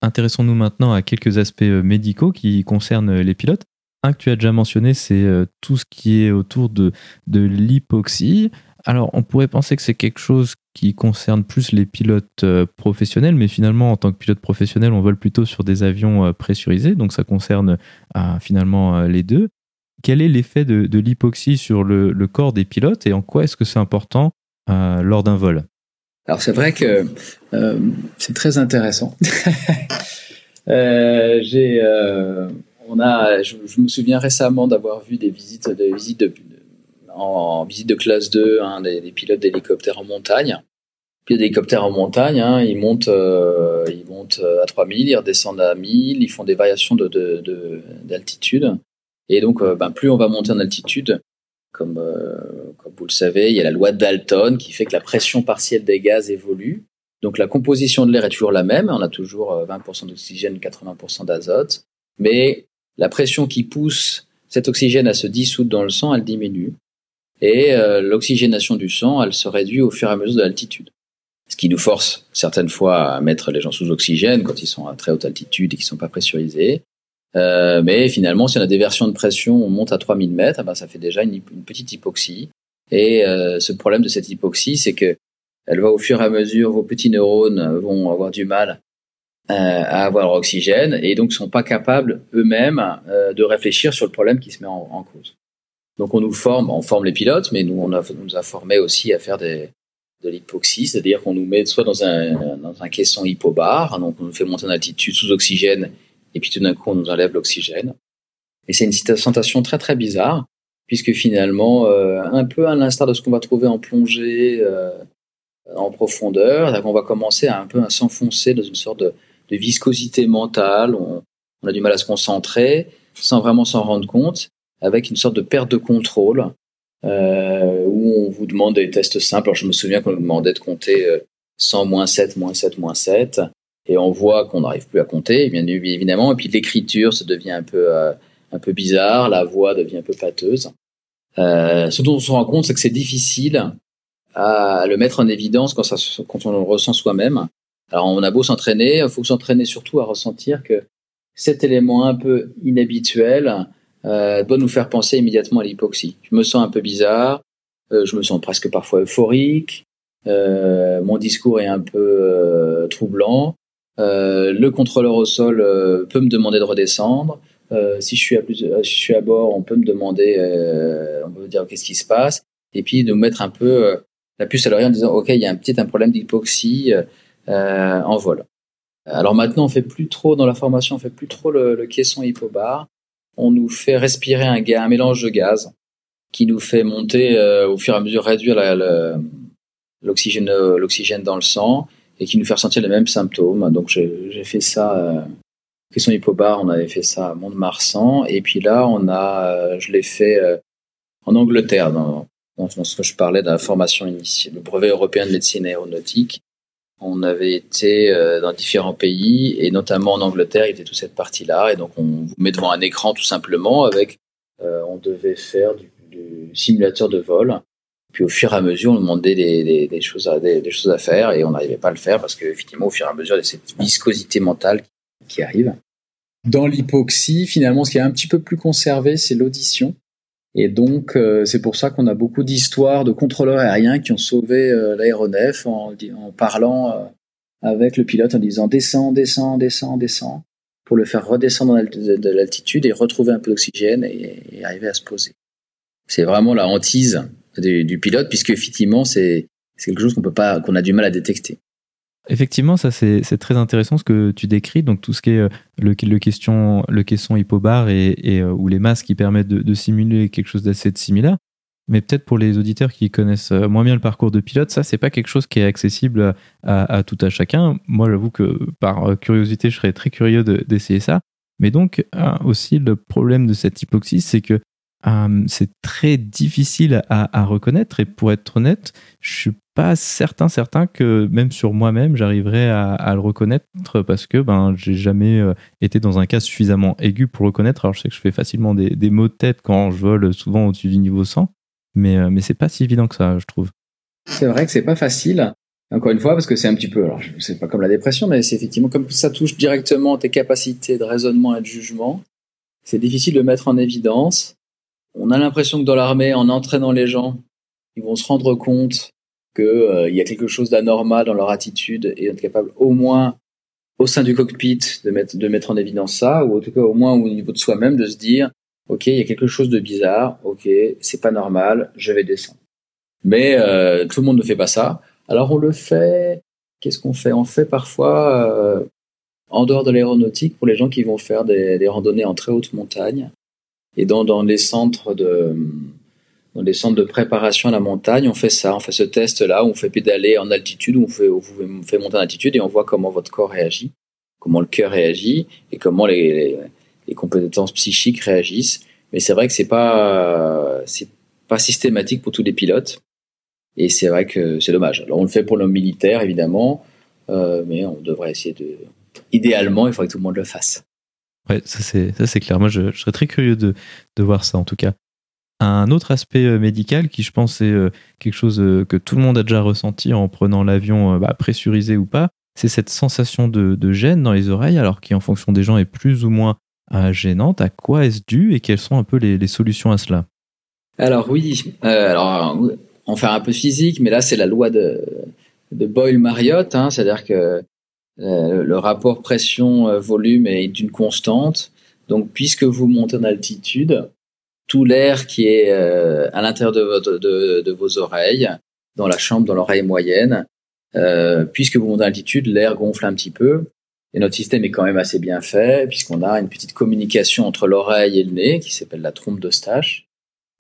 Intéressons-nous maintenant à quelques aspects euh, médicaux qui concernent les pilotes. Un que tu as déjà mentionné, c'est tout ce qui est autour de, de l'hypoxie. Alors, on pourrait penser que c'est quelque chose qui concerne plus les pilotes euh, professionnels, mais finalement, en tant que pilote professionnel, on vole plutôt sur des avions euh, pressurisés, donc ça concerne euh, finalement les deux. Quel est l'effet de, l'hypoxie sur le, corps des pilotes et en quoi est-ce que c'est important lors d'un vol Alors c'est vrai que c'est très intéressant. j'ai, on a, je, me souviens récemment d'avoir vu des visites, visites de, en visite de classe 2, hein, des, pilotes d'hélicoptères en montagne. Pilotes d'hélicoptères en montagne, hein, ils montent, euh, ils montent à 3000, ils redescendent à 1000, ils font des variations de, d'altitude. Et donc, euh, ben, plus on va monter en altitude, comme, euh, comme vous le savez, il y a la loi Dalton qui fait que la pression partielle des gaz évolue. Donc la composition de l'air est toujours la même, on a toujours 20% d'oxygène, 80% d'azote, mais la pression qui pousse cet oxygène à se dissoudre dans le sang, elle diminue et euh, l'oxygénation du sang, elle se réduit au fur et à mesure de l'altitude. Ce qui nous force certaines fois à mettre les gens sous oxygène quand ils sont à très haute altitude et qu'ils ne sont pas pressurisés. Euh, mais finalement, si on a des versions de pression, on monte à 3000 mètres, eh ben, ça fait déjà une, petite hypoxie. Et euh, ce problème de cette hypoxie, c'est que elle va au fur et à mesure, vos petits neurones vont avoir du mal à avoir leur oxygène et donc sont pas capables eux-mêmes de réfléchir sur le problème qui se met en cause. Donc on nous forme, on forme les pilotes, mais nous on, nous a formé aussi à faire de l'hypoxie, c'est-à-dire qu'on nous met soit dans un, dans un caisson hypobar, donc on nous fait monter en altitude sous oxygène, et puis tout d'un coup on nous enlève l'oxygène. Et c'est une sensation très très bizarre, puisque finalement, euh, un peu à l'instar de ce qu'on va trouver en plongée euh, en profondeur, on va commencer à un peu à s'enfoncer dans une sorte de, viscosité mentale, on, on, a du mal à se concentrer sans vraiment s'en rendre compte, avec une sorte de perte de contrôle euh, où on vous demande des tests simples. Alors, je me souviens qu'on nous demandait de compter 100, moins 7, moins 7, moins 7. Et on voit qu'on n'arrive plus à compter, bien évidemment. Et puis l'écriture, ça devient un peu, euh, un peu bizarre, la voix devient un peu pâteuse. Euh, ce dont on se rend compte, c'est que c'est difficile à le mettre en évidence quand, ça, quand on le ressent soi-même. Alors on a beau s'entraîner, il faut s'entraîner surtout à ressentir que cet élément un peu inhabituel euh, doit nous faire penser immédiatement à l'hypoxie. Je me sens un peu bizarre, euh, je me sens presque parfois euphorique, euh, mon discours est un peu euh, troublant, le contrôleur au sol euh, peut me demander de redescendre. si je suis à plus, si je suis à bord, on peut me demander, on peut me dire qu'est-ce qui se passe, et puis de mettre un peu la puce à l'oreille en disant ok, il y a un petit un problème d'hypoxie en vol. Alors maintenant, on fait plus trop dans la formation, on fait plus trop le, le caisson hypobar. On nous fait respirer un, un mélange de gaz qui nous fait monter au fur et à mesure réduire l'oxygène dans le sang et qui nous fait ressentir les mêmes symptômes. Donc j'ai fait ça, euh, question hypobar, on avait fait ça à Mont-de-Marsan, et puis là on a, euh, je l'ai fait euh, en Angleterre, dans, dans, ce que je parlais de la formation initiale, le brevet européen de médecine aéronautique. On avait été euh, dans différents pays, et notamment en Angleterre, il y avait toute cette partie-là, et donc on vous met devant un écran tout simplement avec, on devait faire du simulateur de vol puis au fur et à mesure, on demandait des, choses, à, faire et on n'arrivait pas à le faire parce qu'effectivement, au fur et à mesure, il y a cette viscosité mentale qui arrive. Dans l'hypoxie, finalement, ce qui est un petit peu plus conservé, c'est l'audition. Et donc, euh, c'est pour ça qu'on a beaucoup d'histoires de contrôleurs aériens qui ont sauvé euh, l'aéronef en, parlant euh, avec le pilote en disant descend, descend, descend, descend, pour le faire redescendre de l'altitude et retrouver un peu d'oxygène et arriver à se poser. C'est vraiment la hantise du, pilote, puisque effectivement, c'est quelque chose qu'on peut pas, qu'on a du mal à détecter. Effectivement, ça c'est très intéressant ce que tu décris. Donc tout ce qui est euh, le, question, le caisson hypobar et, euh, ou les masques qui permettent de, simuler quelque chose d'assez similaire. Mais peut-être pour les auditeurs qui connaissent euh, moins bien le parcours de pilote, ça c'est pas quelque chose qui est accessible à, à tout à chacun. Moi, j'avoue que par curiosité, je serais très curieux d'essayer ça. Mais donc aussi le problème de cette hypoxie, c'est que euh, c'est très difficile à, reconnaître et pour être honnête, je suis pas certain certain que même sur moi-même j'arriverai à, le reconnaître parce que ben j'ai jamais euh, été dans un cas suffisamment aigu pour le reconnaître. Alors je sais que je fais facilement des, des maux de tête quand je vole souvent au-dessus du niveau 100, mais euh, mais c'est pas si évident que ça, je trouve. C'est vrai que c'est pas facile. Encore une fois, parce que c'est un petit peu, alors c'est pas comme la dépression, mais c'est effectivement comme ça touche directement tes capacités de raisonnement et de jugement. C'est difficile de mettre en évidence on a l'impression que dans l'armée, en entraînant les gens, ils vont se rendre compte qu'il euh, y a quelque chose d'anormal dans leur attitude et être capable au moins au sein du cockpit de mettre, de mettre en évidence ça, ou en tout cas au moins au niveau de soi-même de se dire, ok, il y a quelque chose de bizarre, ok, c'est pas normal, je vais descendre. Mais euh, tout le monde ne fait pas ça. Alors on le fait. Qu'est-ce qu'on fait? On fait parfois euh, en dehors de l'aéronautique pour les gens qui vont faire des, des randonnées en très haute montagne. Et dans, dans les centres de dans les centres de préparation à la montagne, on fait ça, on fait ce test-là, on fait pédaler en altitude, on fait, on fait monter en altitude et on voit comment votre corps réagit, comment le cœur réagit et comment les, les, les compétences psychiques réagissent. Mais c'est vrai que c'est pas c'est pas systématique pour tous les pilotes et c'est vrai que c'est dommage. Alors on le fait pour l'homme militaire évidemment, euh, mais on devrait essayer de idéalement, il faudrait que tout le monde le fasse. Ouais, ça c'est clair. Moi, je, serais très curieux de, de voir ça en tout cas. Un autre aspect euh, médical qui, je pense, est euh, quelque chose euh, que tout le monde a déjà ressenti en prenant l'avion bah, pressurisé ou pas, c'est cette sensation de, gêne dans les oreilles, alors qui, en fonction des gens, est plus ou moins gênante. À quoi est-ce dû et quelles sont un peu les, solutions à cela? Alors oui, alors on fait un peu physique, mais là c'est la loi de, de Boyle-Marriott, hein, c'est-à-dire que le rapport pression-volume est d'une constante. Donc, puisque vous montez en altitude, tout l'air qui est euh, à l'intérieur de, vos oreilles, dans la chambre, dans l'oreille moyenne, euh, puisque vous montez en altitude, l'air gonfle un petit peu. Et notre système est quand même assez bien fait, puisqu'on a une petite communication entre l'oreille et le nez, qui s'appelle la trompe d'Eustache.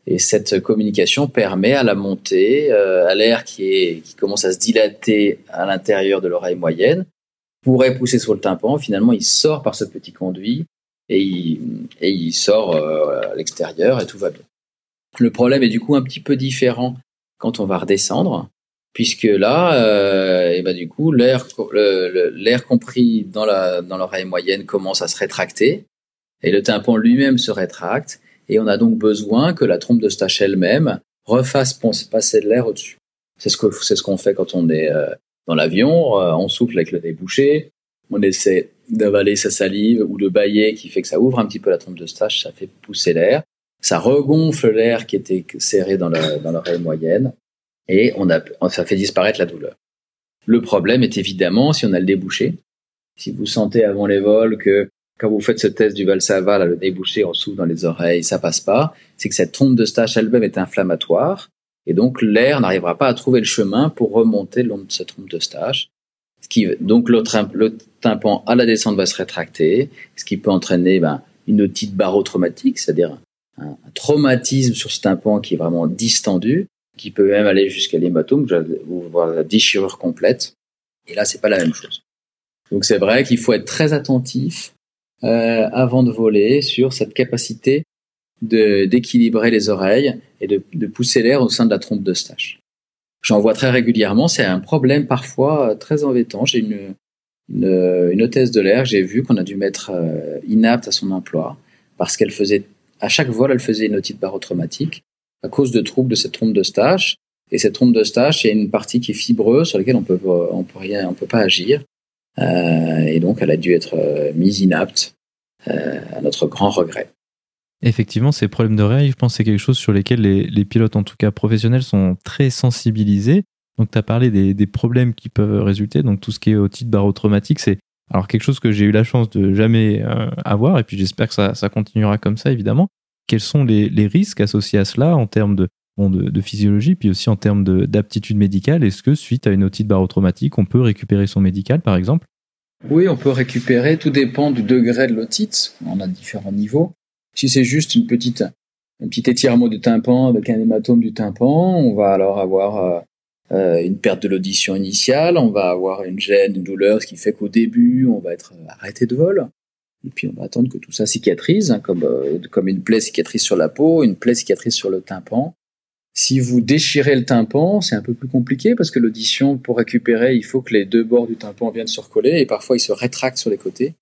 Et cette communication permet à la montée, euh, à l'air qui commence à se dilater à l'intérieur de l'oreille moyenne, pourrait pousser sur le tympan. Finalement, il sort par ce petit conduit et il, et il sort euh, à l'extérieur et tout va bien. Le problème est du coup un petit peu différent quand on va redescendre, puisque là, euh, et ben du coup, l'air l'air compris dans la dans l'oreille moyenne commence à se rétracter et le tympan lui-même se rétracte et on a donc besoin que la trompe de stache elle-même refasse passer de l'air au-dessus. C'est ce que c'est ce qu'on fait quand on est euh, dans l'avion, euh, on souffle avec le nez bouché, on essaie d'avaler sa salive ou de bailler qui fait que ça ouvre un petit peu la trompe de stache, ça fait pousser l'air, ça regonfle l'air qui était serré dans l'oreille moyenne et ça fait disparaître la douleur. Le problème est évidemment si on a le débouché. Si vous sentez avant les vols que quand vous faites ce test du Valsava, là, le débouché, on souffle dans les oreilles, ça passe pas, c'est que cette trompe de stache elle-même est inflammatoire et donc l'air n'arrivera pas à trouver le chemin pour remonter le long de cette trompe de stache. Ce qui, donc le, tympan à la descente va se rétracter, ce qui peut entraîner ben, une otite barotraumatique, c'est-à-dire un, traumatisme sur ce tympan qui est vraiment distendu, qui peut même aller jusqu'à l'hématome, voire la déchirure complète. Et là, c'est pas la même chose. Donc c'est vrai qu'il faut être très attentif euh, avant de voler sur cette capacité d'équilibrer les oreilles et de, pousser l'air au sein de la trompe de stache. J'en vois très régulièrement, c'est un problème parfois euh, très embêtant. J'ai une, une, une, hôtesse de l'air, j'ai vu qu'on a dû mettre euh, inapte à son emploi parce qu'elle faisait, à chaque vol, elle faisait une otite barotraumatique à cause de troubles de cette trompe de stache. Et cette trompe de stache, il y a une partie qui est fibreuse sur laquelle on peut, on peut rien, on peut pas agir. Euh, et donc, elle a dû être euh, mise inapte, euh, à notre grand regret. Effectivement, ces problèmes d'oreille, je pense que c'est quelque chose sur lesquels les, pilotes, en tout cas professionnels, sont très sensibilisés. Donc, tu as parlé des, problèmes qui peuvent résulter. Donc, tout ce qui est otite barotraumatique, c'est alors quelque chose que j'ai eu la chance de jamais euh, avoir. Et puis, j'espère que ça, continuera comme ça, évidemment quels sont les, risques associés à cela en termes de, bon, de, de physiologie, puis aussi en termes d'aptitude médicale? Est-ce que suite à une otite barotraumatique, on peut récupérer son médical, par exemple? Oui, on peut récupérer. Tout dépend du degré de l'otite. On a différents niveaux. Si c'est juste une petite, un petit étirement du tympan avec un hématome du tympan, on va alors avoir euh, euh une perte de l'audition initiale, on va avoir une gêne, une douleur, ce qui fait qu'au début, on va être arrêté de vol. Et puis on va attendre que tout ça cicatrise, hein, comme, euh, comme une plaie cicatrise sur la peau, une plaie cicatrise sur le tympan. Si vous déchirez le tympan, c'est un peu plus compliqué parce que l'audition, pour récupérer, il faut que les deux bords du tympan viennent se recoller et parfois ils se rétractent sur les côtés.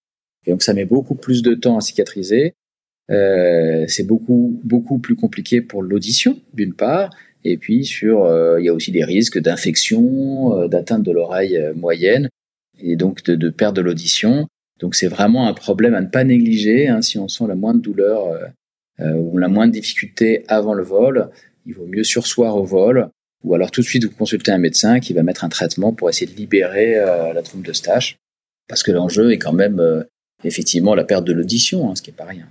Et donc ça met beaucoup plus de temps à cicatriser. Euh, c'est beaucoup beaucoup plus compliqué pour l'audition d'une part, et puis sur euh, il y a aussi des risques d'infection, euh, d'atteinte de l'oreille moyenne et donc de, perte de l'audition. Donc c'est vraiment un problème à ne pas négliger. Hein, si on sent la moindre douleur ou la moindre difficulté avant le vol, il vaut mieux sursoir au vol ou alors tout de suite vous consulter un médecin qui va mettre un traitement pour essayer de libérer la trompe de stache. Parce que l'enjeu est quand même effectivement la perte de l'audition, hein, ce qui est pas rien.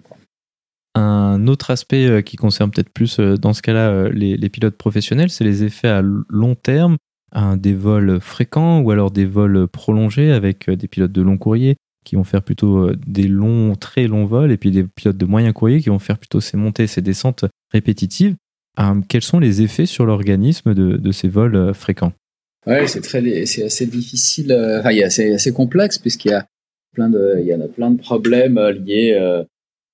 Un autre aspect euh, qui concerne peut-être plus euh, dans ce cas-là les, les, pilotes professionnels, c'est les effets à long terme, hein, des vols fréquents ou alors des vols prolongés avec des pilotes de long courrier qui vont faire plutôt euh, des longs, très longs vols, et puis des pilotes de moyen courrier qui vont faire plutôt ces montées, ces descentes répétitives. Euh, quels sont les effets sur l'organisme de, ces vols euh, fréquents? Ouais, c'est c'est assez difficile. Il assez, complexe puisqu'il y a plein de, il y en a plein de problèmes liés euh,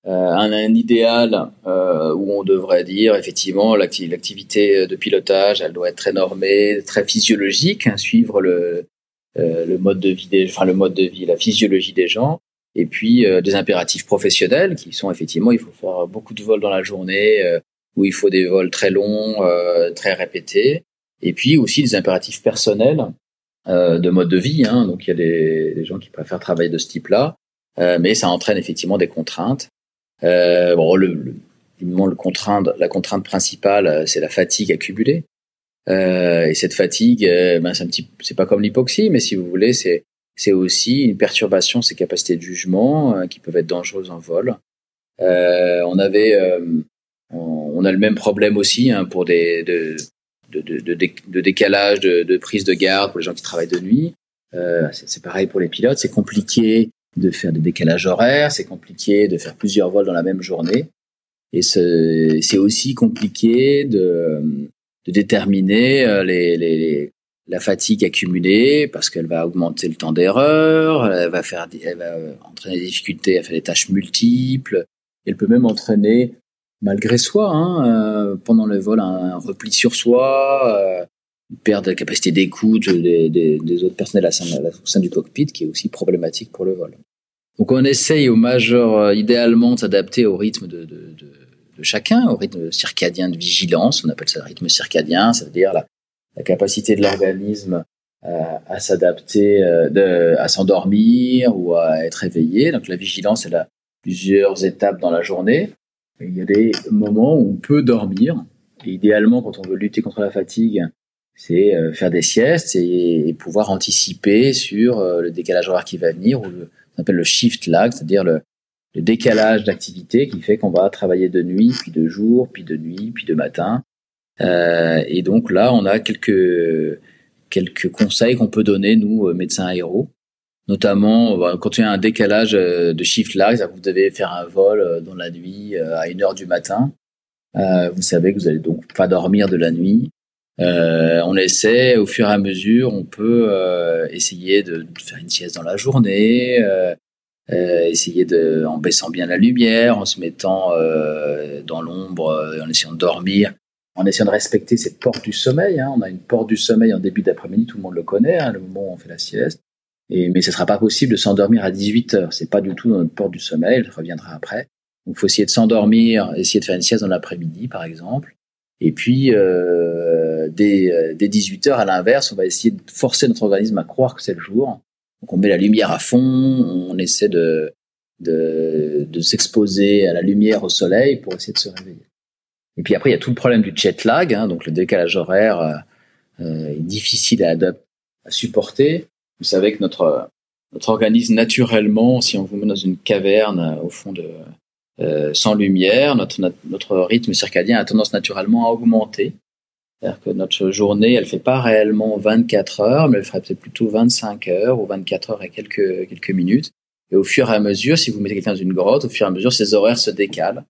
un, un idéal euh, où on devrait dire effectivement l'activité de pilotage, elle doit être très normée, très physiologique, hein, suivre le euh, le mode de vie, des, enfin le mode de vie, la physiologie des gens, et puis euh, des impératifs professionnels qui sont effectivement, il faut faire beaucoup de vols dans la journée, euh, où il faut des vols très longs, très répétés, et puis aussi des impératifs personnels de mode de vie. Hein, donc il y a des, des, gens qui préfèrent travailler de ce type-là, mais ça entraîne effectivement des contraintes. Bon, le, le, le contrainte, la contrainte principale, c'est la fatigue accumulée. Euh, et cette fatigue, euh, ben, c'est un petit, c'est pas comme l'hypoxie, mais si vous voulez, c'est c'est aussi une perturbation de ses capacités de jugement euh, qui peuvent être dangereuses en vol. Euh, on avait, euh, on, on, a le même problème aussi hein, pour des de, de, de, de, décalage de, prise de garde pour les gens qui travaillent de nuit. c'est pareil pour les pilotes, c'est compliqué de faire des décalages horaires, c'est compliqué de faire plusieurs vols dans la même journée, et c'est aussi compliqué de déterminer euh, la fatigue accumulée parce qu'elle va augmenter le temps d'erreur, elle va elle va entraîner des difficultés à faire des tâches multiples. Elle peut même entraîner, malgré soi, hein, euh, pendant le vol, un, repli sur soi, euh, de la capacité d'écoute des, autres personnels au sein, du cockpit qui est aussi problématique pour le vol. Donc on essaye au majeur idéalement de s'adapter au rythme de, chacun, au rythme circadien de vigilance. On appelle ça le rythme circadien, c'est-à-dire la, la, capacité de l'organisme à, à s'adapter, à s'endormir ou à être éveillé. Donc la vigilance, elle a plusieurs étapes dans la journée. Il y a des moments où on peut dormir. Idéalement, quand on veut lutter contre la fatigue, c'est euh, faire des siestes et, pouvoir anticiper sur euh, le décalage horaire qui va venir, ou le, on appelle le shift lag, c'est-à-dire le, le, décalage d'activité qui fait qu'on va travailler de nuit, puis de jour, puis de nuit, puis de matin. Euh, et donc là, on a quelques quelques conseils qu'on peut donner nous médecins aéros, notamment quand il y a un décalage de shift lag, vous devez faire un vol dans la nuit à une heure du matin. vous savez que vous allez donc pas dormir de la nuit. Euh, on essaie au fur et à mesure, on peut euh, essayer de, faire une sieste dans la journée, euh, essayer de, en baissant bien la lumière, en se mettant dans l'ombre, en essayant de dormir, en essayant de respecter cette porte du sommeil. Hein. On a une porte du sommeil en début d'après-midi, tout le monde le connaît, hein, le moment où on fait la sieste. Mais ce sera pas possible de s'endormir à 18 heures. C'est pas du tout dans notre porte du sommeil. Elle reviendra après. Donc, faut essayer de s'endormir, essayer de faire une sieste dans l'après-midi, par exemple. Et puis, euh, dès, euh, dès 18 heures, à l'inverse, on va essayer de forcer notre organisme à croire que c'est le jour. Donc, on met la lumière à fond, on essaie de, de, de s'exposer à la lumière, au soleil, pour essayer de se réveiller. Et puis après, il y a tout le problème du jet lag, hein, donc le décalage horaire euh, euh est difficile à, à supporter. Vous savez que notre notre organisme naturellement, si on vous met dans une caverne euh, au fond de euh, sans lumière, notre, notre, rythme circadien a tendance naturellement à augmenter. C'est-à-dire que notre journée, elle fait pas réellement 24 heures, mais elle ferait peut-être plutôt 25 heures ou 24 heures et quelques, quelques minutes. Et au fur et à mesure, si vous mettez quelqu'un dans une grotte, au fur et à mesure, ces horaires se décalent.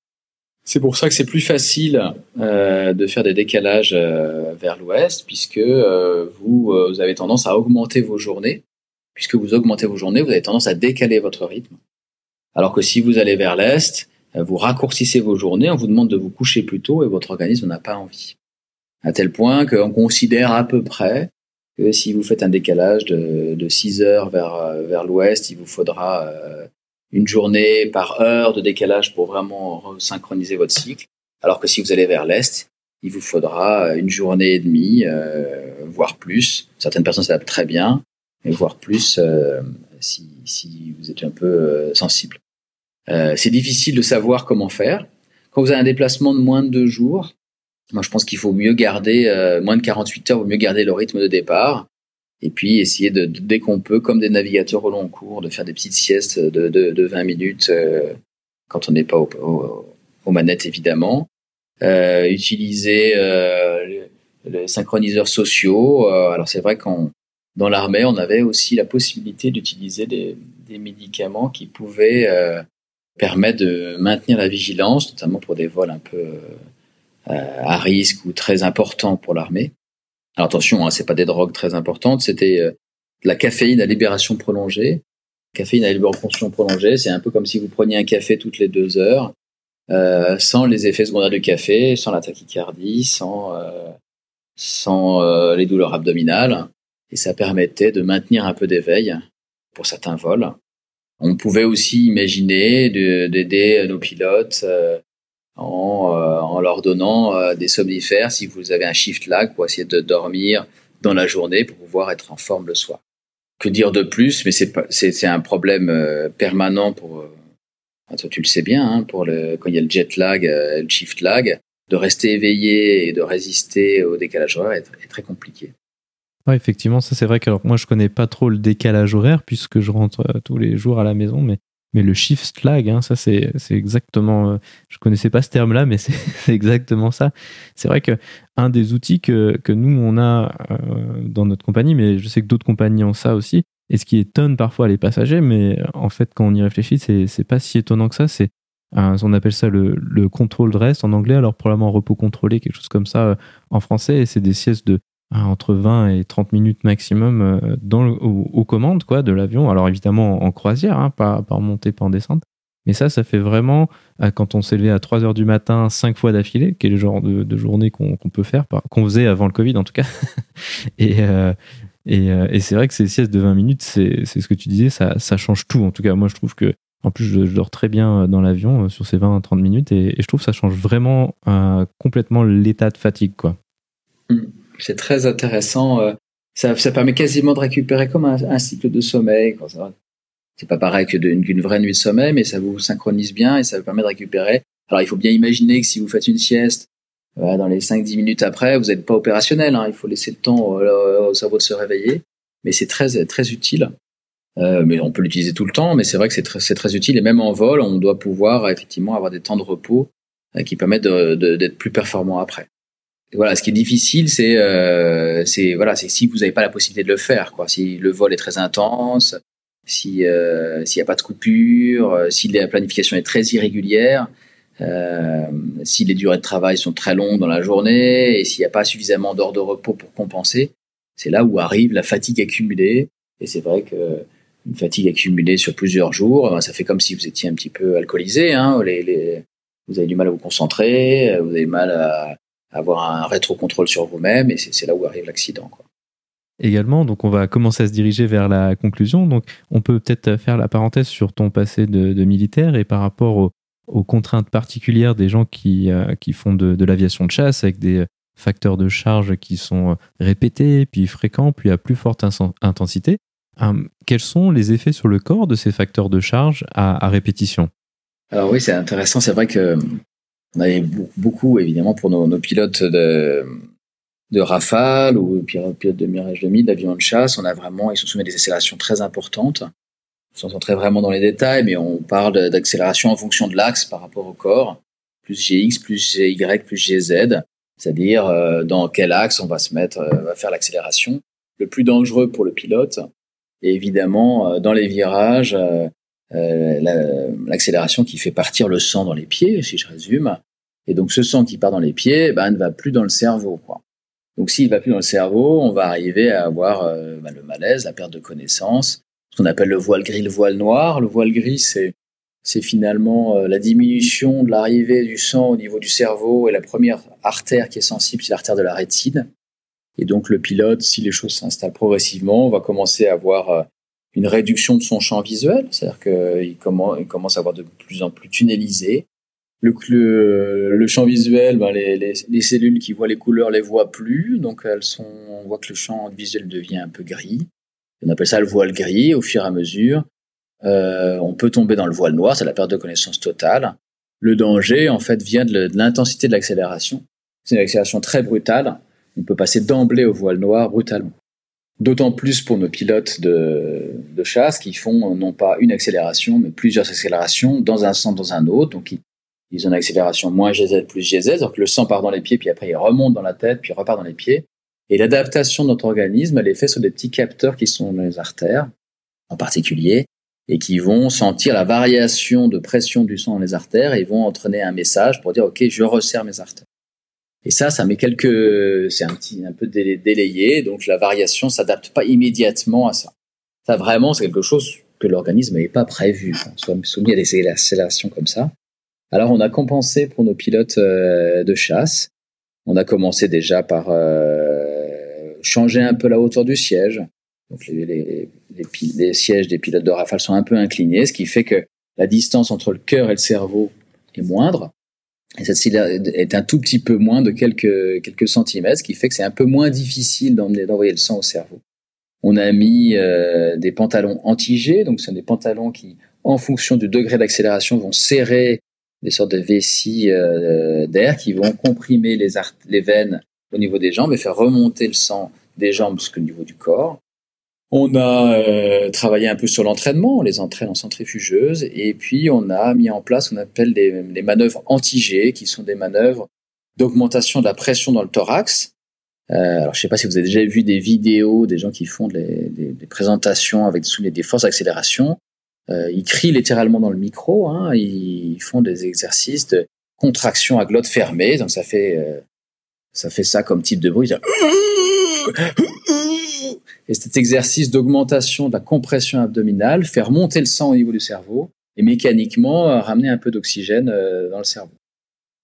C'est pour ça que c'est plus facile euh, de faire des décalages euh, vers l'ouest, puisque euh, vous, euh, vous avez tendance à augmenter vos journées. Puisque vous augmentez vos journées, vous avez tendance à décaler votre rythme. Alors que si vous allez vers l'est, vous raccourcissez vos journées, on vous demande de vous coucher plus tôt et votre organisme n'a pas envie. À tel point qu'on considère à peu près que si vous faites un décalage de, de 6 heures vers, euh, vers l'ouest, il vous faudra euh, une journée par heure de décalage pour vraiment synchroniser votre cycle. Alors que si vous allez vers l'est, il vous faudra une journée et demie, voire plus. Certaines personnes s'adaptent très bien, mais voire plus si, si, vous êtes un peu sensible. Euh, c'est difficile de savoir comment faire. Quand vous avez un déplacement de moins de deux jours, moi je pense qu'il faut mieux garder euh, moins de 48 heures, vaut mieux garder le rythme de départ et puis essayer de, dès qu'on peut, comme des navigateurs au long cours, de faire des petites siestes de, de, de 20 minutes euh, quand on n'est pas au, aux manettes évidemment. Euh, utiliser les, synchroniseurs sociaux. alors c'est vrai qu'en dans l'armée, on avait aussi la possibilité d'utiliser des, des, médicaments qui pouvaient permet de maintenir la vigilance, notamment pour des vols un peu euh, à risque ou très importants pour l'armée. Alors attention, hein, c'est pas des drogues très importantes, c'était euh, la caféine à libération prolongée. Caféine à libération prolongée, c'est un peu comme si vous preniez un café toutes les deux heures, euh, sans les effets secondaires du café, sans la tachycardie, sans sans les douleurs abdominales, et ça permettait de maintenir un peu d'éveil pour certains vols. On pouvait aussi imaginer d'aider nos pilotes euh, en, euh, en, leur donnant euh, des somnifères si vous avez un shift lag pour essayer de dormir dans la journée pour pouvoir être en forme le soir. Que dire de plus? Mais c'est c'est un problème permanent pour toi tu le sais bien hein, pour le quand il y a le jet lag, le shift lag, de rester éveillé et de résister au décalage horaire est très compliqué. Effectivement, ça c'est vrai que moi je connais pas trop le décalage horaire puisque je rentre euh, tous les jours à la maison, mais, mais le shift lag, hein, ça c'est exactement. Euh, je connaissais pas ce terme-là, mais c'est exactement ça. C'est vrai que un des outils que, que nous on a euh, dans notre compagnie, mais je sais que d'autres compagnies ont ça aussi, et ce qui étonne parfois les passagers, mais en fait quand on y réfléchit, c'est pas si étonnant que ça. C'est on appelle ça le, le control de reste en anglais, alors probablement repos contrôlé, quelque chose comme ça en français, et c'est des siestes de entre 20 et 30 minutes maximum euh, dans aux, commandes quoi, de l'avion. Alors évidemment en croisière, hein, pas, pas en montée, pas en descente. Mais ça, ça fait vraiment, euh, quand on s'est levé à 3 heures du matin, 5 fois d'affilée, qui est le genre de, journée qu'on peut faire, qu'on faisait avant le Covid en tout cas. et, euh, Et, et c'est vrai que ces siestes de 20 minutes, c'est ce que tu disais, ça, ça change tout. En tout cas, moi, je trouve que en plus, je, dors très bien dans l'avion sur ces 20-30 minutes et, je trouve que ça change vraiment complètement l'état de fatigue. quoi. Mmh. C'est très intéressant. Ça, ça, permet quasiment de récupérer comme un, cycle de sommeil. C'est pas pareil que qu'une vraie nuit de sommeil, mais ça vous synchronise bien et ça vous permet de récupérer. Alors, il faut bien imaginer que si vous faites une sieste, euh, dans les 5-10 minutes après, vous n'êtes pas opérationnel. Hein. Il faut laisser le temps au, cerveau de se réveiller. Mais c'est très, très utile. Euh, mais on peut l'utiliser tout le temps, mais c'est vrai que c'est très, très, utile. Et même en vol, on doit pouvoir effectivement avoir des temps de repos euh, qui permettent d'être plus performant après. Voilà, ce qui est difficile, c'est euh, voilà, c'est si vous n'avez pas la possibilité de le faire, quoi. Si le vol est très intense, si euh, s'il n'y a pas de coupure, euh, si la planification est très irrégulière, euh, si les durées de travail sont très longues dans la journée et s'il n'y a pas suffisamment d'heures de repos pour compenser, c'est là où arrive la fatigue accumulée. Et c'est vrai que une fatigue accumulée sur plusieurs jours, ben, ça fait comme si vous étiez un petit peu alcoolisé. Hein, vous avez du mal à vous concentrer, vous avez du mal à avoir un rétro-contrôle sur vous-même, et c'est là où arrive l'accident. Également. Donc, on va commencer à se diriger vers la conclusion. Donc, on peut peut-être faire la parenthèse sur ton passé de, militaire et par rapport aux, contraintes particulières des gens qui, euh, qui font de, l'aviation de chasse avec des facteurs de charge qui sont répétés, puis fréquents, puis à plus forte intensité. Hum, quels sont les effets sur le corps de ces facteurs de charge à, répétition? Alors oui, c'est intéressant. C'est vrai que on avait beaucoup, évidemment, pour nos, nos pilotes de, de Rafale ou pilote de Mirage 2000, d'avions de chasse, on a vraiment, ils sont soumis à des accélérations très importantes. Sans entrer vraiment dans les détails, mais on parle d'accélération en fonction de l'axe par rapport au corps, plus GX, plus GY, plus GZ, c'est-à-dire euh, dans quel axe on va se mettre, euh, va faire l'accélération. Le plus dangereux pour le pilote, et évidemment euh, dans les virages, l'accélération qui fait partir le sang dans les pieds, si je résume. Et donc ce sang qui part dans les pieds, ben, ne va plus dans le cerveau. Quoi. Donc s'il va plus dans le cerveau, on va arriver à avoir euh, bah, le malaise, la perte de connaissance, ce qu'on appelle le voile gris, le voile noir. Le voile gris, c'est c'est finalement euh, la diminution de l'arrivée du sang au niveau du cerveau et la première artère qui est sensible, c'est l'artère de la rétine. Et donc le pilote, si les choses s'installent progressivement, va commencer à avoir euh, une réduction de son champ visuel, c'est-à-dire qu'il commence, il commence à avoir de plus en plus tunnelisé le, champ visuel, ben les, cellules qui voient les couleurs les voient plus, donc elles sont, on voit que le champ visuel devient un peu gris. On appelle ça le voile gris au fur et à mesure. Euh, on peut tomber dans le voile noir, c'est la perte de connaissance totale. Le danger, en fait, vient de l'intensité de l'accélération. C'est une accélération très brutale. On peut passer d'emblée au voile noir brutalement. D'autant plus pour nos pilotes de, de chasse qui font non pas une accélération, mais plusieurs accélérations dans un sens, dans un autre. Donc, ils ont une accélération moins GZ plus GZ, donc le sang part dans les pieds, puis après il remonte dans la tête, puis repart dans les pieds. Et l'adaptation de notre organisme, elle est faite sur des petits capteurs qui sont les artères, en particulier, et qui vont sentir la variation de pression du sang dans les artères et vont entraîner un message pour dire OK, je resserre mes artères. Et ça, ça met quelques, c'est un petit, un peu délayé, donc la variation s'adapte pas immédiatement à ça. Ça vraiment, c'est quelque chose que l'organisme n'avait pas prévu. On soit soumis à des accélérations comme ça. Alors on a compensé pour nos pilotes euh, de chasse. On a commencé déjà par euh, changer un peu la hauteur du siège. Donc les, sièges des pilotes de Rafale sont un peu inclinés, ce qui fait que la distance entre le cœur et le cerveau est moindre. Et cette est un tout petit peu moins de quelques, centimètres, ce qui fait que c'est un peu moins difficile d'envoyer le sang au cerveau. On a mis euh, des pantalons anti donc ce sont des pantalons qui, en fonction du degré d'accélération, vont serrer des sortes de vessies euh, d'air qui vont comprimer les, veines au niveau des jambes et faire remonter le sang des jambes jusqu'au niveau du corps. On a euh, travaillé un peu sur l'entraînement, on les entraîne en centrifugeuse, et puis on a mis en place ce qu'on appelle les, manœuvres anti-G, qui sont des manœuvres d'augmentation de la pression dans le thorax. Euh, alors je ne sais pas si vous avez déjà vu des vidéos des gens qui font des, des présentations avec des forces d'accélération. Euh, ils crient littéralement dans le micro, hein, ils font des exercices de contraction à glotte fermée, donc ça fait euh, ça fait ça comme type de bruit. Et cet exercice d'augmentation de la compression abdominale fait remonter le sang au niveau du cerveau et mécaniquement euh, ramener un peu d'oxygène dans le cerveau.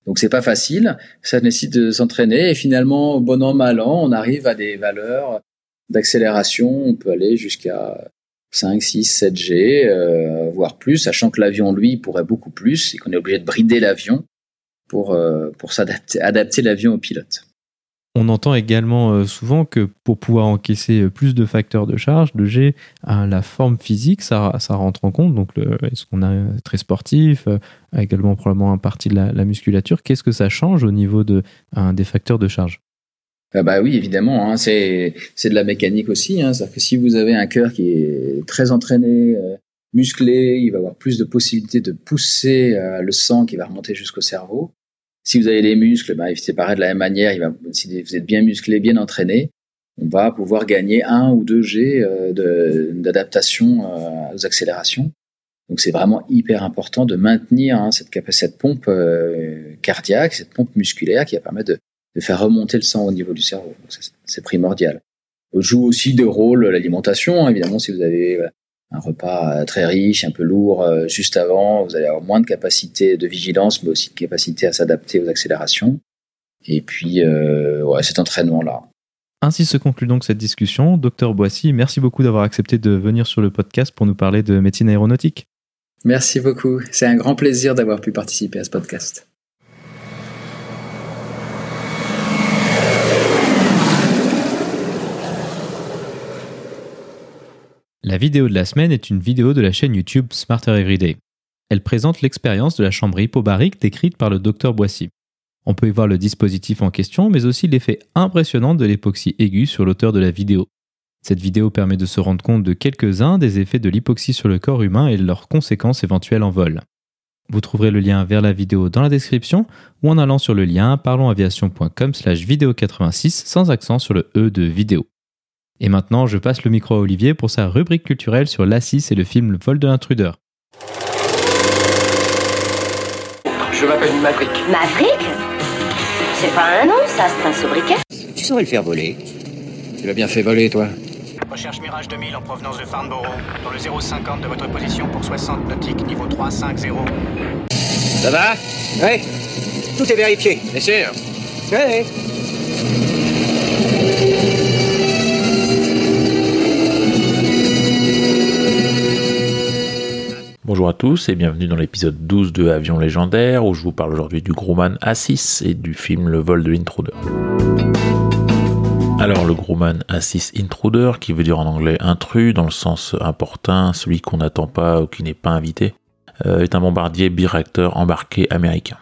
Donc c'est pas facile, ça nécessite de s'entraîner. Et finalement, bon an mal an, on arrive à des valeurs d'accélération, on peut aller jusqu'à 5, 6, 7 G, euh, voire plus, sachant que l'avion, lui, pourrait beaucoup plus et qu'on est obligé de brider l'avion pour, euh, s'adapter, adapter l'avion au pilote. On entend également euh, souvent que pour pouvoir encaisser plus de facteurs de charge, de G, la forme physique, ça, ça rentre en compte. Donc, est-ce qu'on est très sportif, également probablement un partie de la, musculature Qu'est-ce que ça change au niveau de, des facteurs de charge? Ah bah oui, évidemment, hein, c'est c'est de la mécanique aussi. Hein, C'est-à-dire que si vous avez un cœur qui est très entraîné, euh, musclé, il va avoir plus de possibilités de pousser euh, le sang qui va remonter jusqu'au cerveau. Si vous avez des muscles, bah, c'est pareil de la même manière. Il va, si vous êtes bien musclé, bien entraîné, on va pouvoir gagner un ou deux G euh, d'adaptation euh, aux accélérations. Donc c'est vraiment hyper important de maintenir hein, cette, cette pompe cardiaque, cette pompe musculaire qui va permettre de, de faire remonter le sang au niveau du cerveau. C'est primordial. On joue aussi de rôle l'alimentation. Évidemment, si vous avez euh, un repas euh, très riche, un peu lourd euh, juste avant, vous allez avoir moins de capacité de vigilance, mais aussi de capacité à s'adapter aux accélérations. Et puis, euh, ouais, cet entraînement-là. Ainsi se conclut donc cette discussion. Docteur Boissy, merci beaucoup d'avoir accepté de venir sur le podcast pour nous parler de médecine aéronautique. Merci beaucoup. C'est un grand plaisir d'avoir pu participer à ce podcast. La vidéo de la semaine est une vidéo de la chaîne YouTube Smarter Everyday. Elle présente l'expérience de la chambre hypobarique décrite par le docteur Boissy. On peut y voir le dispositif en question, mais aussi l'effet impressionnant de l'époxy aiguë sur l'auteur de la vidéo. Cette vidéo permet de se rendre compte de quelques-uns des effets de l'hypoxie sur le corps humain et de leurs conséquences éventuelles en vol. Vous trouverez le lien vers la vidéo dans la description ou en allant sur le lien parlonsaviation.com slash vidéo 86 sans accent sur le E de vidéo. Et maintenant, je passe le micro à Olivier pour sa rubrique culturelle sur l'Assis et le film Le vol de l'intrudeur. Je m'appelle Maverick. Maverick? C'est pas un nom, ça, c'est un sobriquet. Tu saurais le faire voler. Tu l'as bien fait voler, toi. Recherche Mirage 2000 en provenance de Farnborough, dans le 050 de votre position pour 60 nautiques, niveau 350. Ça va? Oui. Tout est vérifié. Bien sûr. Oui. Bonjour à tous et bienvenue dans l'épisode 12 de Avion légendaire où je vous parle aujourd'hui du Grumman A6 et du film Le vol de l'intruder. Alors le Grumman A6 Intruder, qui veut dire en anglais intrus dans le sens importun, celui qu'on n'attend pas ou qui n'est pas invité, euh, est un bombardier biréacteur embarqué américain.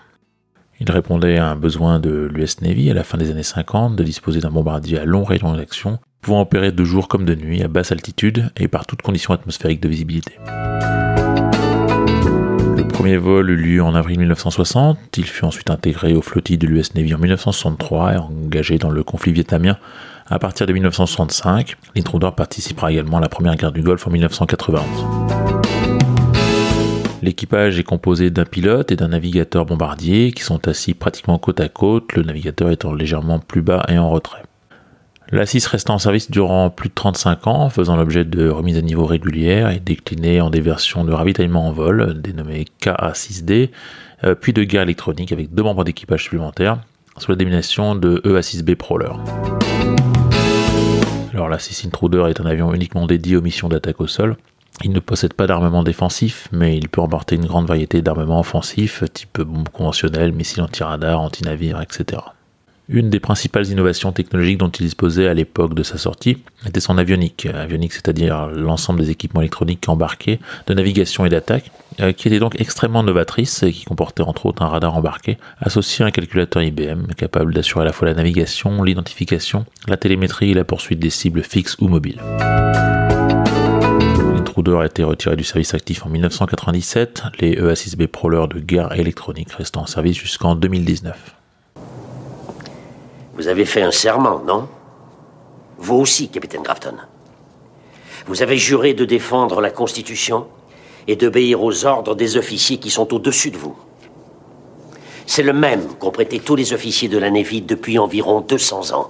Il répondait à un besoin de l'US Navy à la fin des années 50 de disposer d'un bombardier à long rayon d'action, pouvant opérer de jour comme de nuit à basse altitude et par toutes conditions atmosphériques de visibilité premier vol eut lieu en avril 1960. Il fut ensuite intégré aux flottilles de l'US Navy en 1963 et engagé dans le conflit vietnamien à partir de 1965. L'Intruder participera également à la première guerre du Golfe en 1991. L'équipage est composé d'un pilote et d'un navigateur bombardier qui sont assis pratiquement côte à côte, le navigateur étant légèrement plus bas et en retrait. La 6 resta en service durant plus de 35 ans, faisant l'objet de remises à niveau régulières et déclinée en des versions de ravitaillement en vol, dénommées KA6D, euh, puis de guerre électronique avec deux membres d'équipage supplémentaires, sous la dénomination de EA6B Prowler. Alors la 6 Intruder est un avion uniquement dédié aux missions d'attaque au sol. Il ne possède pas d'armement défensif, mais il peut emporter une grande variété d'armements offensifs, type bombes conventionnelles, missiles anti-radar, anti-navires, etc. Une des principales innovations technologiques dont il disposait à l'époque de sa sortie était son avionique. Avionique, c'est-à-dire l'ensemble des équipements électroniques embarqués de navigation et d'attaque, euh, qui était donc extrêmement novatrice et qui comportait entre autres un radar embarqué associé à un calculateur IBM capable d'assurer à la fois la navigation, l'identification, la télémétrie et la poursuite des cibles fixes ou mobiles. L'intruder a été retiré du service actif en 1997, les EA6B Prowler de guerre électronique restant en service jusqu'en 2019. Vous avez fait un serment, non? Vous aussi, capitaine Grafton. Vous avez juré de défendre la Constitution et d'obéir aux ordres des officiers qui sont au-dessus de vous. C'est le même qu'ont prêté tous les officiers de la Navy depuis environ 200 ans.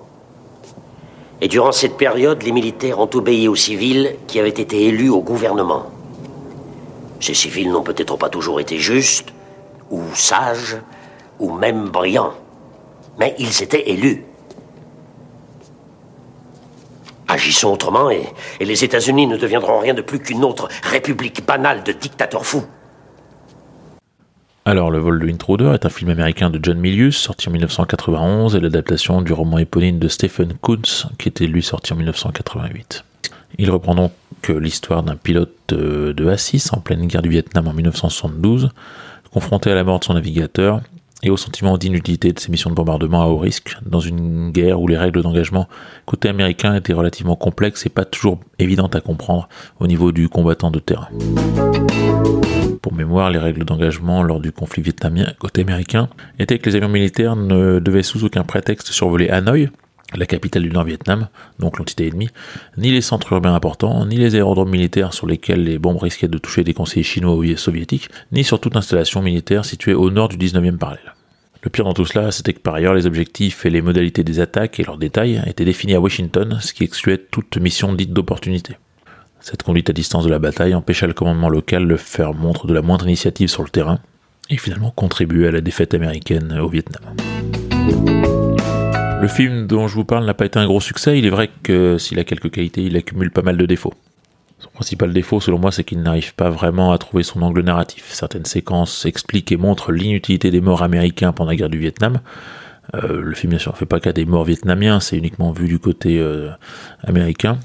Et durant cette période, les militaires ont obéi aux civils qui avaient été élus au gouvernement. Ces civils n'ont peut-être pas toujours été justes, ou sages, ou même brillants mais ils étaient élus. Agissons autrement et, les États-Unis ne deviendront rien de plus qu'une autre république banale de dictateurs fous. Alors, Le vol de Intruder est un film américain de John Milius, sorti en 1991, et l'adaptation du roman éponyme de Stephen Kuntz, qui était lui sorti en 1988. Il reprend donc l'histoire d'un pilote de, de A6 en pleine guerre du Vietnam en 1972, confronté à la mort de son navigateur et au sentiment d'inutilité de ses missions de bombardement à haut risque, dans une guerre où les règles d'engagement côté américain étaient relativement complexes et pas toujours évidentes à comprendre au niveau du combattant de terrain. Pour mémoire, les règles d'engagement lors du conflit vietnamien côté américain étaient que les avions militaires ne devaient sous aucun prétexte survoler Hanoï, la capitale du Nord-Vietnam, donc l'entité ennemie, ni les centres urbains importants, ni les aérodromes militaires sur lesquels les bombes risquaient de toucher des conseillers chinois ou soviétiques, ni sur toute installation militaire située au nord du 19e parallèle. Le pire dans tout cela, c'était que par ailleurs les objectifs et les modalités des attaques et leurs détails étaient définis à Washington, ce qui excluait toute mission dite d'opportunité. Cette conduite à distance de la bataille empêcha le commandement local de faire montre de la moindre initiative sur le terrain, et finalement contribuait à la défaite américaine au Vietnam. Le film dont je vous parle n'a pas été un gros succès, il est vrai que s'il a quelques qualités, il accumule pas mal de défauts. Son principal défaut, selon moi, c'est qu'il n'arrive pas vraiment à trouver son angle narratif. Certaines séquences expliquent et montrent l'inutilité des morts américains pendant la guerre du Vietnam. Euh, le film, bien sûr, ne fait pas cas des morts vietnamiens, c'est uniquement vu du côté euh, américain.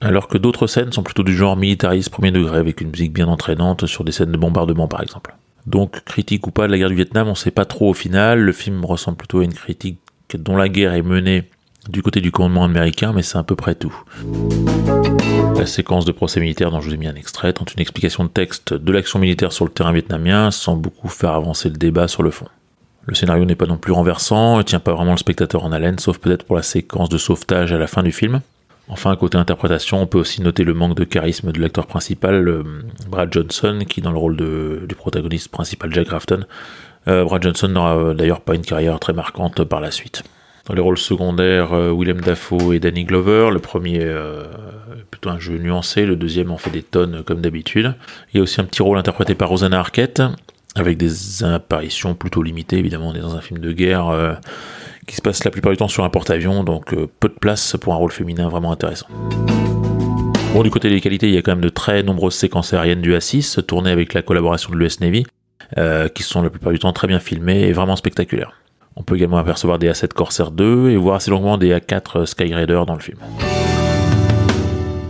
Alors que d'autres scènes sont plutôt du genre militariste premier degré, avec une musique bien entraînante sur des scènes de bombardement, par exemple. Donc, critique ou pas de la guerre du Vietnam, on ne sait pas trop au final. Le film ressemble plutôt à une critique dont la guerre est menée du côté du commandement américain, mais c'est à peu près tout. La séquence de procès militaire dont je vous ai mis un extrait tente une explication de texte de l'action militaire sur le terrain vietnamien sans beaucoup faire avancer le débat sur le fond. Le scénario n'est pas non plus renversant et tient pas vraiment le spectateur en haleine, sauf peut-être pour la séquence de sauvetage à la fin du film. Enfin, côté interprétation, on peut aussi noter le manque de charisme de l'acteur principal, Brad Johnson, qui dans le rôle du protagoniste principal Jack Grafton, euh, Brad Johnson n'aura euh, d'ailleurs pas une carrière très marquante par la suite. Dans les rôles secondaires, euh, Willem Dafoe et Danny Glover. Le premier plutôt un jeu nuancé, le deuxième en fait des tonnes comme d'habitude. Il y a aussi un petit rôle interprété par Rosanna Arquette, avec des apparitions plutôt limitées. Évidemment, on est dans un film de guerre qui se passe la plupart du temps sur un porte-avions, donc peu de place pour un rôle féminin vraiment intéressant. Du côté des qualités, il y a quand même de très nombreuses séquences aériennes du A6, tournées avec la collaboration de l'US Navy. Euh, qui sont la plupart du temps très bien filmés et vraiment spectaculaires. On peut également apercevoir des A7 Corsair 2 et voir assez longuement des A4 Skyraider dans le film.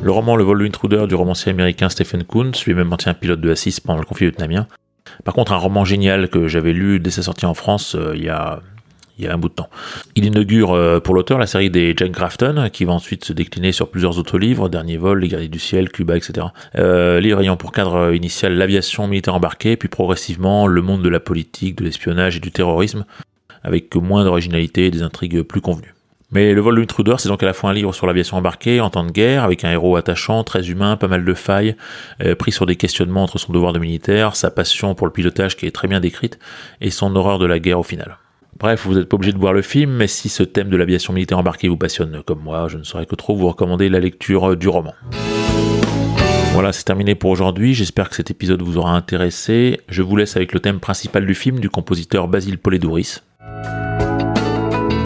Le roman Le vol de l'intruder du romancier américain Stephen Kuntz, lui-même ancien pilote de A6 pendant le conflit vietnamien. Par contre, un roman génial que j'avais lu dès sa sortie en France euh, il y a il inaugure euh, pour l'auteur la série des Jack Grafton, qui va ensuite se décliner sur plusieurs autres livres, Dernier vol, Les guerriers du ciel, Cuba, etc. Euh, livre ayant pour cadre initial l'aviation militaire embarquée, puis progressivement le monde de la politique, de l'espionnage et du terrorisme, avec moins d'originalité et des intrigues plus convenues. Mais Le vol de l'intruder, c'est donc à la fois un livre sur l'aviation embarquée en temps de guerre, avec un héros attachant, très humain, pas mal de failles, euh, pris sur des questionnements entre son devoir de militaire, sa passion pour le pilotage qui est très bien décrite, et son horreur de la guerre au final. Bref, vous n'êtes pas obligé de voir le film, mais si ce thème de l'aviation militaire embarquée vous passionne comme moi, je ne saurais que trop vous recommander la lecture du roman. Voilà, c'est terminé pour aujourd'hui. J'espère que cet épisode vous aura intéressé. Je vous laisse avec le thème principal du film du compositeur Basile Poledouris.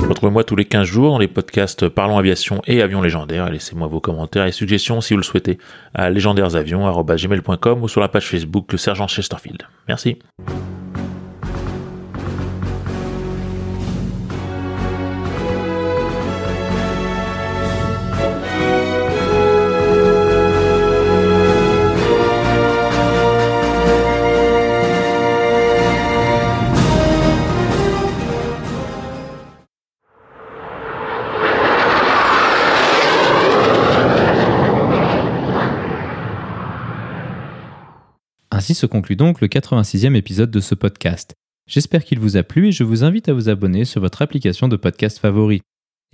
Retrouvez-moi tous les 15 jours dans les podcasts Parlons Aviation et Avions Légendaires. Laissez-moi vos commentaires et suggestions si vous le souhaitez à légendairesavions.com ou sur la page Facebook Sergent Chesterfield. Merci. Ainsi se conclut donc le 86e épisode de ce podcast. J'espère qu'il vous a plu et je vous invite à vous abonner sur votre application de podcast favori.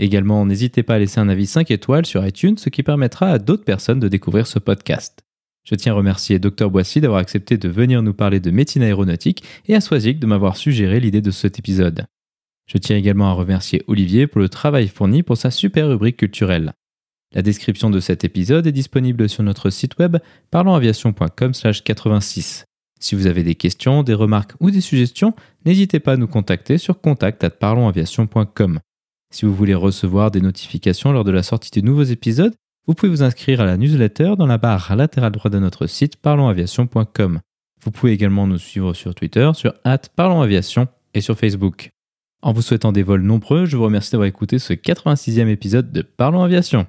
Également, n'hésitez pas à laisser un avis 5 étoiles sur iTunes, ce qui permettra à d'autres personnes de découvrir ce podcast. Je tiens à remercier Dr Boissy d'avoir accepté de venir nous parler de médecine aéronautique et à Swazik de m'avoir suggéré l'idée de cet épisode. Je tiens également à remercier Olivier pour le travail fourni pour sa super rubrique culturelle. La description de cet épisode est disponible sur notre site web parlonsaviation.com/86. Si vous avez des questions, des remarques ou des suggestions, n'hésitez pas à nous contacter sur contact@parlonsaviation.com. Si vous voulez recevoir des notifications lors de la sortie de nouveaux épisodes, Vous pouvez vous inscrire à la newsletter dans la barre latérale droite de notre site parlonsaviation.com. Vous pouvez également nous suivre sur Twitter, sur parlonsaviation et sur Facebook. En vous souhaitant des vols nombreux, je vous remercie d'avoir écouté ce 86e épisode de Parlons Aviation.